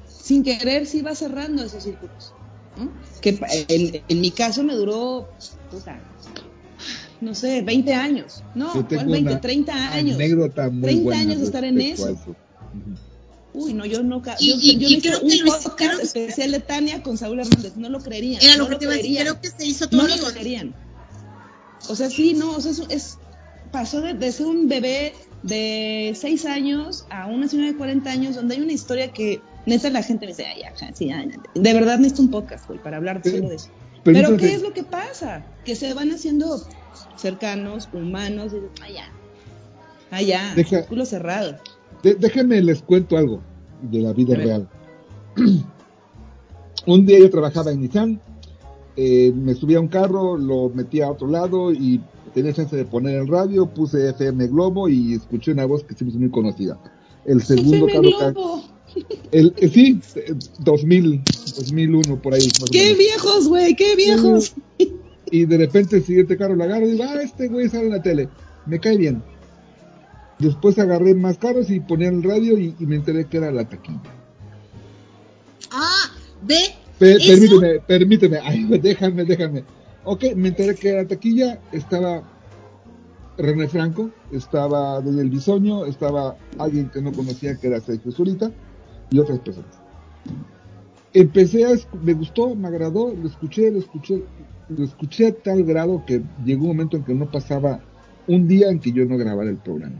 sin querer se iba cerrando esos círculos? ¿no? Que en, en mi caso me duró, puta, no sé, 20 años. No, Yo tengo ¿cuál 20? una 30 años. Anécdota muy 30 buena años de estar en eso. Uy, no, yo no. Y- Yo, y- yo y hice creo que un podcast creo que- especial de Tania con Saúl Hernández. No lo creerían. Era no lo que te iba a decir, creerían. creo que se hizo tu No lo creerían. O sea, sí, no, o sea, es, es- pasó de, de ser un bebé de 6 años a una señora de 40 años donde hay una historia que neta la gente me dice, ay, ajá, sí, ay, de verdad necesito un podcast, güey, para hablar solo de eso. Pero ¿qué es lo que pasa? Que se van haciendo cercanos, humanos, y ay, ya, ay, ya, Deja- culo cerrado. De- déjenme les cuento algo de la vida real. un día yo trabajaba en Nissan, eh, me subí a un carro, lo metí a otro lado y tenía chance de poner el radio, puse FM Globo y escuché una voz que se me hizo muy conocida. El segundo FM carro, Globo. el, el- sí, eh, 2000, 2001 por ahí. más o ¡Qué menos. viejos, güey! ¡Qué viejos! Y de repente el siguiente carro lo agarro y digo, ah, este güey sale en la tele, me cae bien. Después agarré más carros y ponía el radio y, y me enteré que era la taquilla. Ah, ve. Eso- permíteme, permíteme, ay, déjame, déjame. Ok, me enteré que era la taquilla, estaba René Franco, estaba Daniel Bisoño, estaba alguien que no conocía que era Sergio Zurita y otras personas. Empecé a, me gustó, me agradó, lo escuché, lo escuché, lo escuché a tal grado que llegó un momento en que no pasaba un día en que yo no grabara el programa.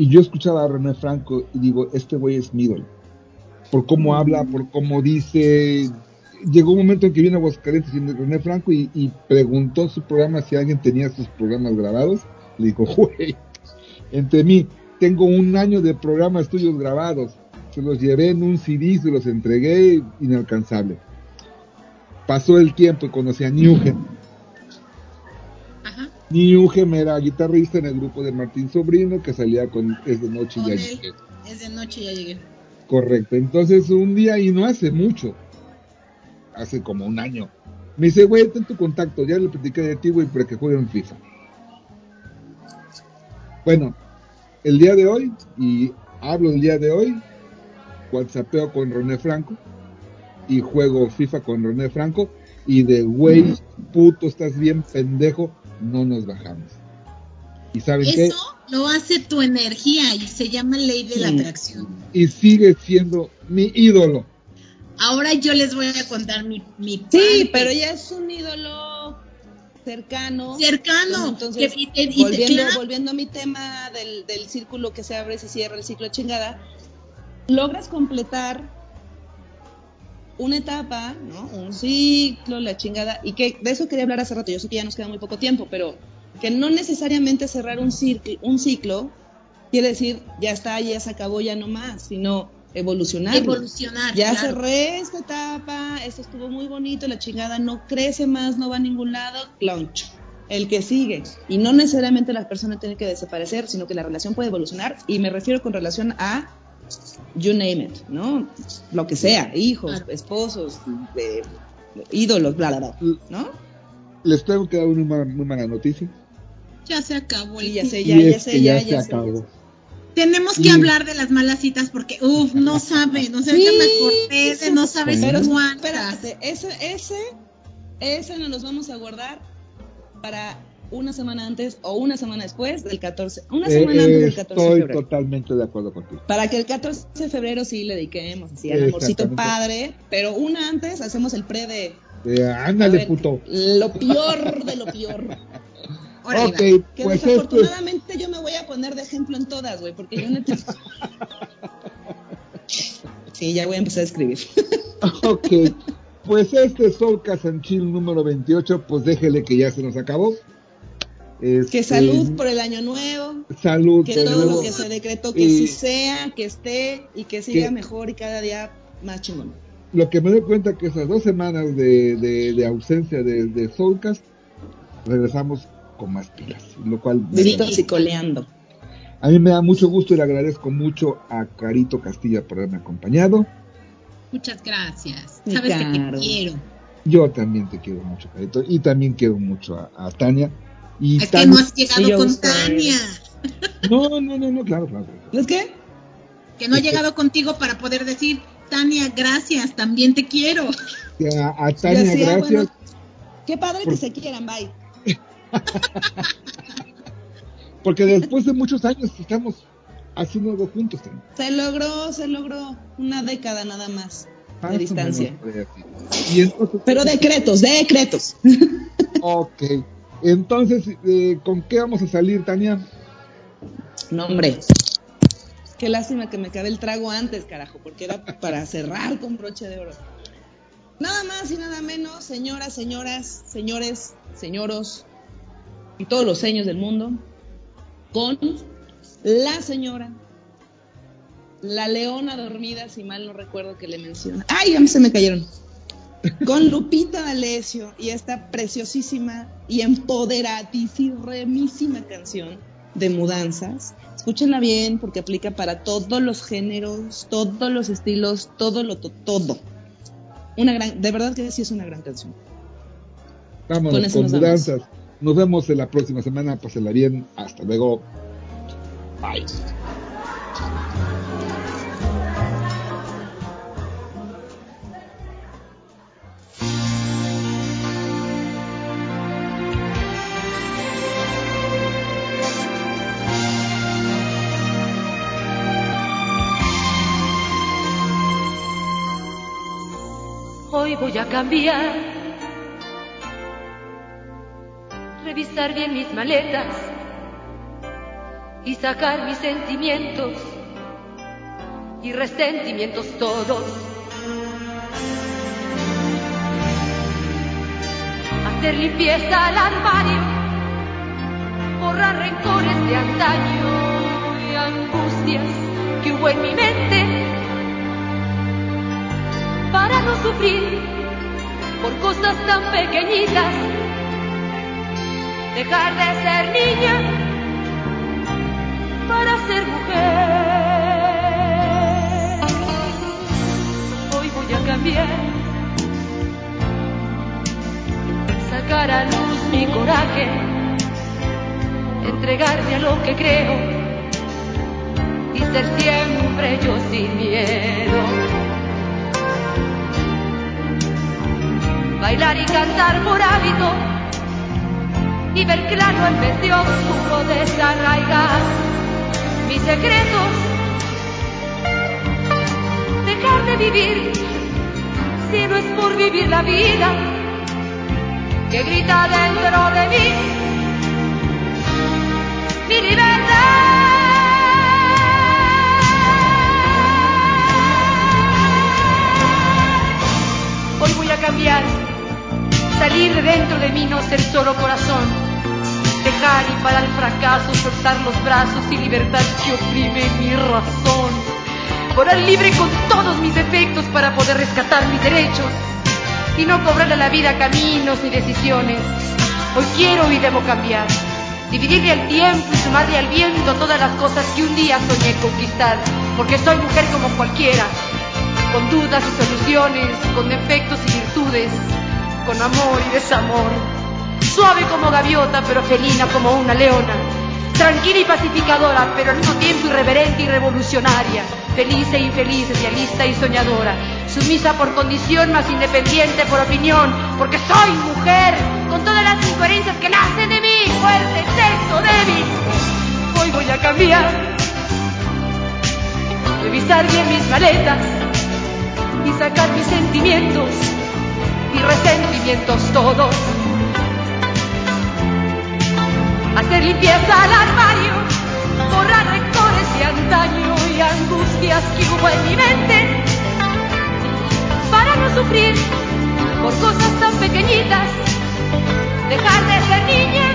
Y yo escuchaba a René Franco y digo, este güey es mi ídolo. Por cómo habla, por cómo dice. Llegó un momento en que vino a Aguascalientes y René Franco y, y preguntó su programa si alguien tenía sus programas grabados. Le dijo, güey, entre mí, tengo un año de programas tuyos grabados. Se los llevé en un CD, se los entregué, inalcanzable. Pasó el tiempo y conocí a Newgen. Ajá. Newgen era guitarrista en el grupo de Martín Sobrino que salía con Es de Noche y Con ya él. llegué. Es de noche, ya llegué. Correcto. Entonces un día, y no hace mucho, hace como un año, me dice, güey, ten tu contacto, ya le platicé de ti, güey, para que jueguen FIFA. Bueno, el día de hoy, y hablo el día de hoy, whatsappeo con René Franco, y juego FIFA con René Franco, y de güey, puto, estás bien pendejo, no nos bajamos. ¿Y saben qué? Eso, lo hace tu energía y se llama ley de la atracción. y sigue siendo mi ídolo. Ahora yo les voy a contar mi, mi Sí, parte. pero ya es un ídolo cercano. cercano. Entonces, que- y te- y te- volviendo, claro, volviendo a mi tema del, del círculo que se abre y se cierra, el ciclo de chingada, logras completar una etapa, ¿no? Un ciclo, la chingada, y que de eso quería hablar hace rato, yo sé que ya nos queda muy poco tiempo, pero que no necesariamente cerrar un ciclo, un ciclo quiere decir ya está, ya se acabó, ya no más, sino evolucionar. evolucionar. Ya claro. cerré esta etapa, esto estuvo muy bonito, la chingada no crece más, no va a ningún lado, launch. El que sigue. Y no necesariamente la persona tiene que desaparecer, sino que la relación puede evolucionar. Y me refiero con relación a you name it, ¿no? Lo que sea, hijos, Claro. esposos, eh, ídolos, bla, bla, bla, ¿no? Les tengo que dar una muy, muy mala noticia. Ya se acabó el Sí, ya sé, y ya, ya sé, ya, ya, ya se sé. acabó. Tenemos que Y- hablar de las malas citas porque, uff, no saben, o sea, ahorita Sí, me acordé de no sabes Pero cuántas. espérate, ese, ese, ese nos los vamos a guardar para una semana antes o una semana después del 14. Una Eh, semana antes del 14 de estoy febrero. totalmente de acuerdo contigo. Para que el 14 de febrero sí le dediquemos así al amorcito padre, pero una antes hacemos el pre de a ándale, ver, puto. lo peor de lo peor. Ahora Ok. Que pues esto desafortunadamente yo me voy a poner de ejemplo en todas, güey, porque yo neta. Sí, ya voy a empezar a escribir. ok, pues este Soul Casanchil número 28, pues déjele que ya se nos acabó. Este, Que salud por el año nuevo. salud, que todo nuevo. lo que se decretó que Y- sí sea, que esté y que siga Que- mejor y cada día más chingón. Lo que me doy cuenta que esas dos semanas de, de- de ausencia de, de Soulcast, regresamos con más pilas, lo cual Gritos y coleando. a mí me da mucho gusto y le agradezco mucho a Carito Castilla por haberme acompañado. Muchas gracias. Sabes que te quiero. Yo también te quiero mucho, Carito, y también quiero mucho a, a Tania. Y Es que no has llegado con. Tania. no, no, no, no, claro, claro. ¿Es qué? Que no ha llegado contigo para poder decir, Tania, gracias, también te quiero. A, a Tania, gracias. bueno, qué padre Por- que se quieran, bye. Porque después de muchos años estamos haciendo algo juntos. Tania. Se logró, se logró una década nada más de distancia. Y entonces, Pero decretos, decretos. ok. Entonces, eh, ¿con qué vamos a salir, Tania? No, hombre. Qué lástima que me acabé el trago antes, carajo, porque era para cerrar con broche de oro. Nada más y nada menos, señoras, señoras, señores, señoros y todos los seños del mundo, con la señora, la leona dormida, si mal no recuerdo que le menciona. ¡Ay, a mí se me cayeron! Con Lupita D'Alessio y esta preciosísima y empoderadísima canción de mudanzas. Escúchenla bien porque aplica para todos los géneros, todos los estilos, todo lo to- todo. Una gran, de verdad que sí es una gran canción. Vámonos Con eso con nos vamos. mudanzas. Nos vemos en la próxima semana. Pásenla bien. Hasta luego. Bye. Voy a cambiar, revisar bien mis maletas y sacar mis sentimientos y resentimientos todos. Hacer limpieza al armario, borrar rencores de antaño y angustias que hubo en mi mente para no sufrir por cosas tan pequeñitas. Dejar de ser niña para ser mujer. Hoy voy a cambiar, sacar a luz mi coraje, entregarme a lo que creo y ser siempre yo sin miedo. Bailar y cantar por hábito, y ver claro en vez de oscuro desarraigar mis secretos. Dejar de vivir si no es por vivir la vida que grita dentro de mí. Mi libertad. Hoy voy a cambiar, salir de dentro de mí, no ser solo corazón, dejar y parar el fracaso, soltar los brazos y libertad que oprime mi razón, volar libre con todos mis defectos para poder rescatar mis derechos y no cobrarle a la vida caminos ni decisiones. Hoy quiero y debo cambiar, dividirle el tiempo y sumarle al viento todas las cosas que un día soñé conquistar, porque soy mujer como cualquiera, con dudas y soluciones, con defectos y virtudes, con amor y desamor, suave como gaviota pero felina como una leona, tranquila y pacificadora pero al mismo tiempo irreverente y revolucionaria, feliz e infeliz, idealista y soñadora, sumisa por condición más independiente por opinión, porque soy mujer, con todas las incoherencias que nacen de mí, fuerte, sexo, débil. Hoy voy a cambiar, revisar bien mis maletas y sacar mis sentimientos y resentimientos todos. Hacer limpieza al armario, borrar rencores y antaño y angustias que hubo en mi mente. Para no sufrir por cosas tan pequeñitas, dejar de ser niña.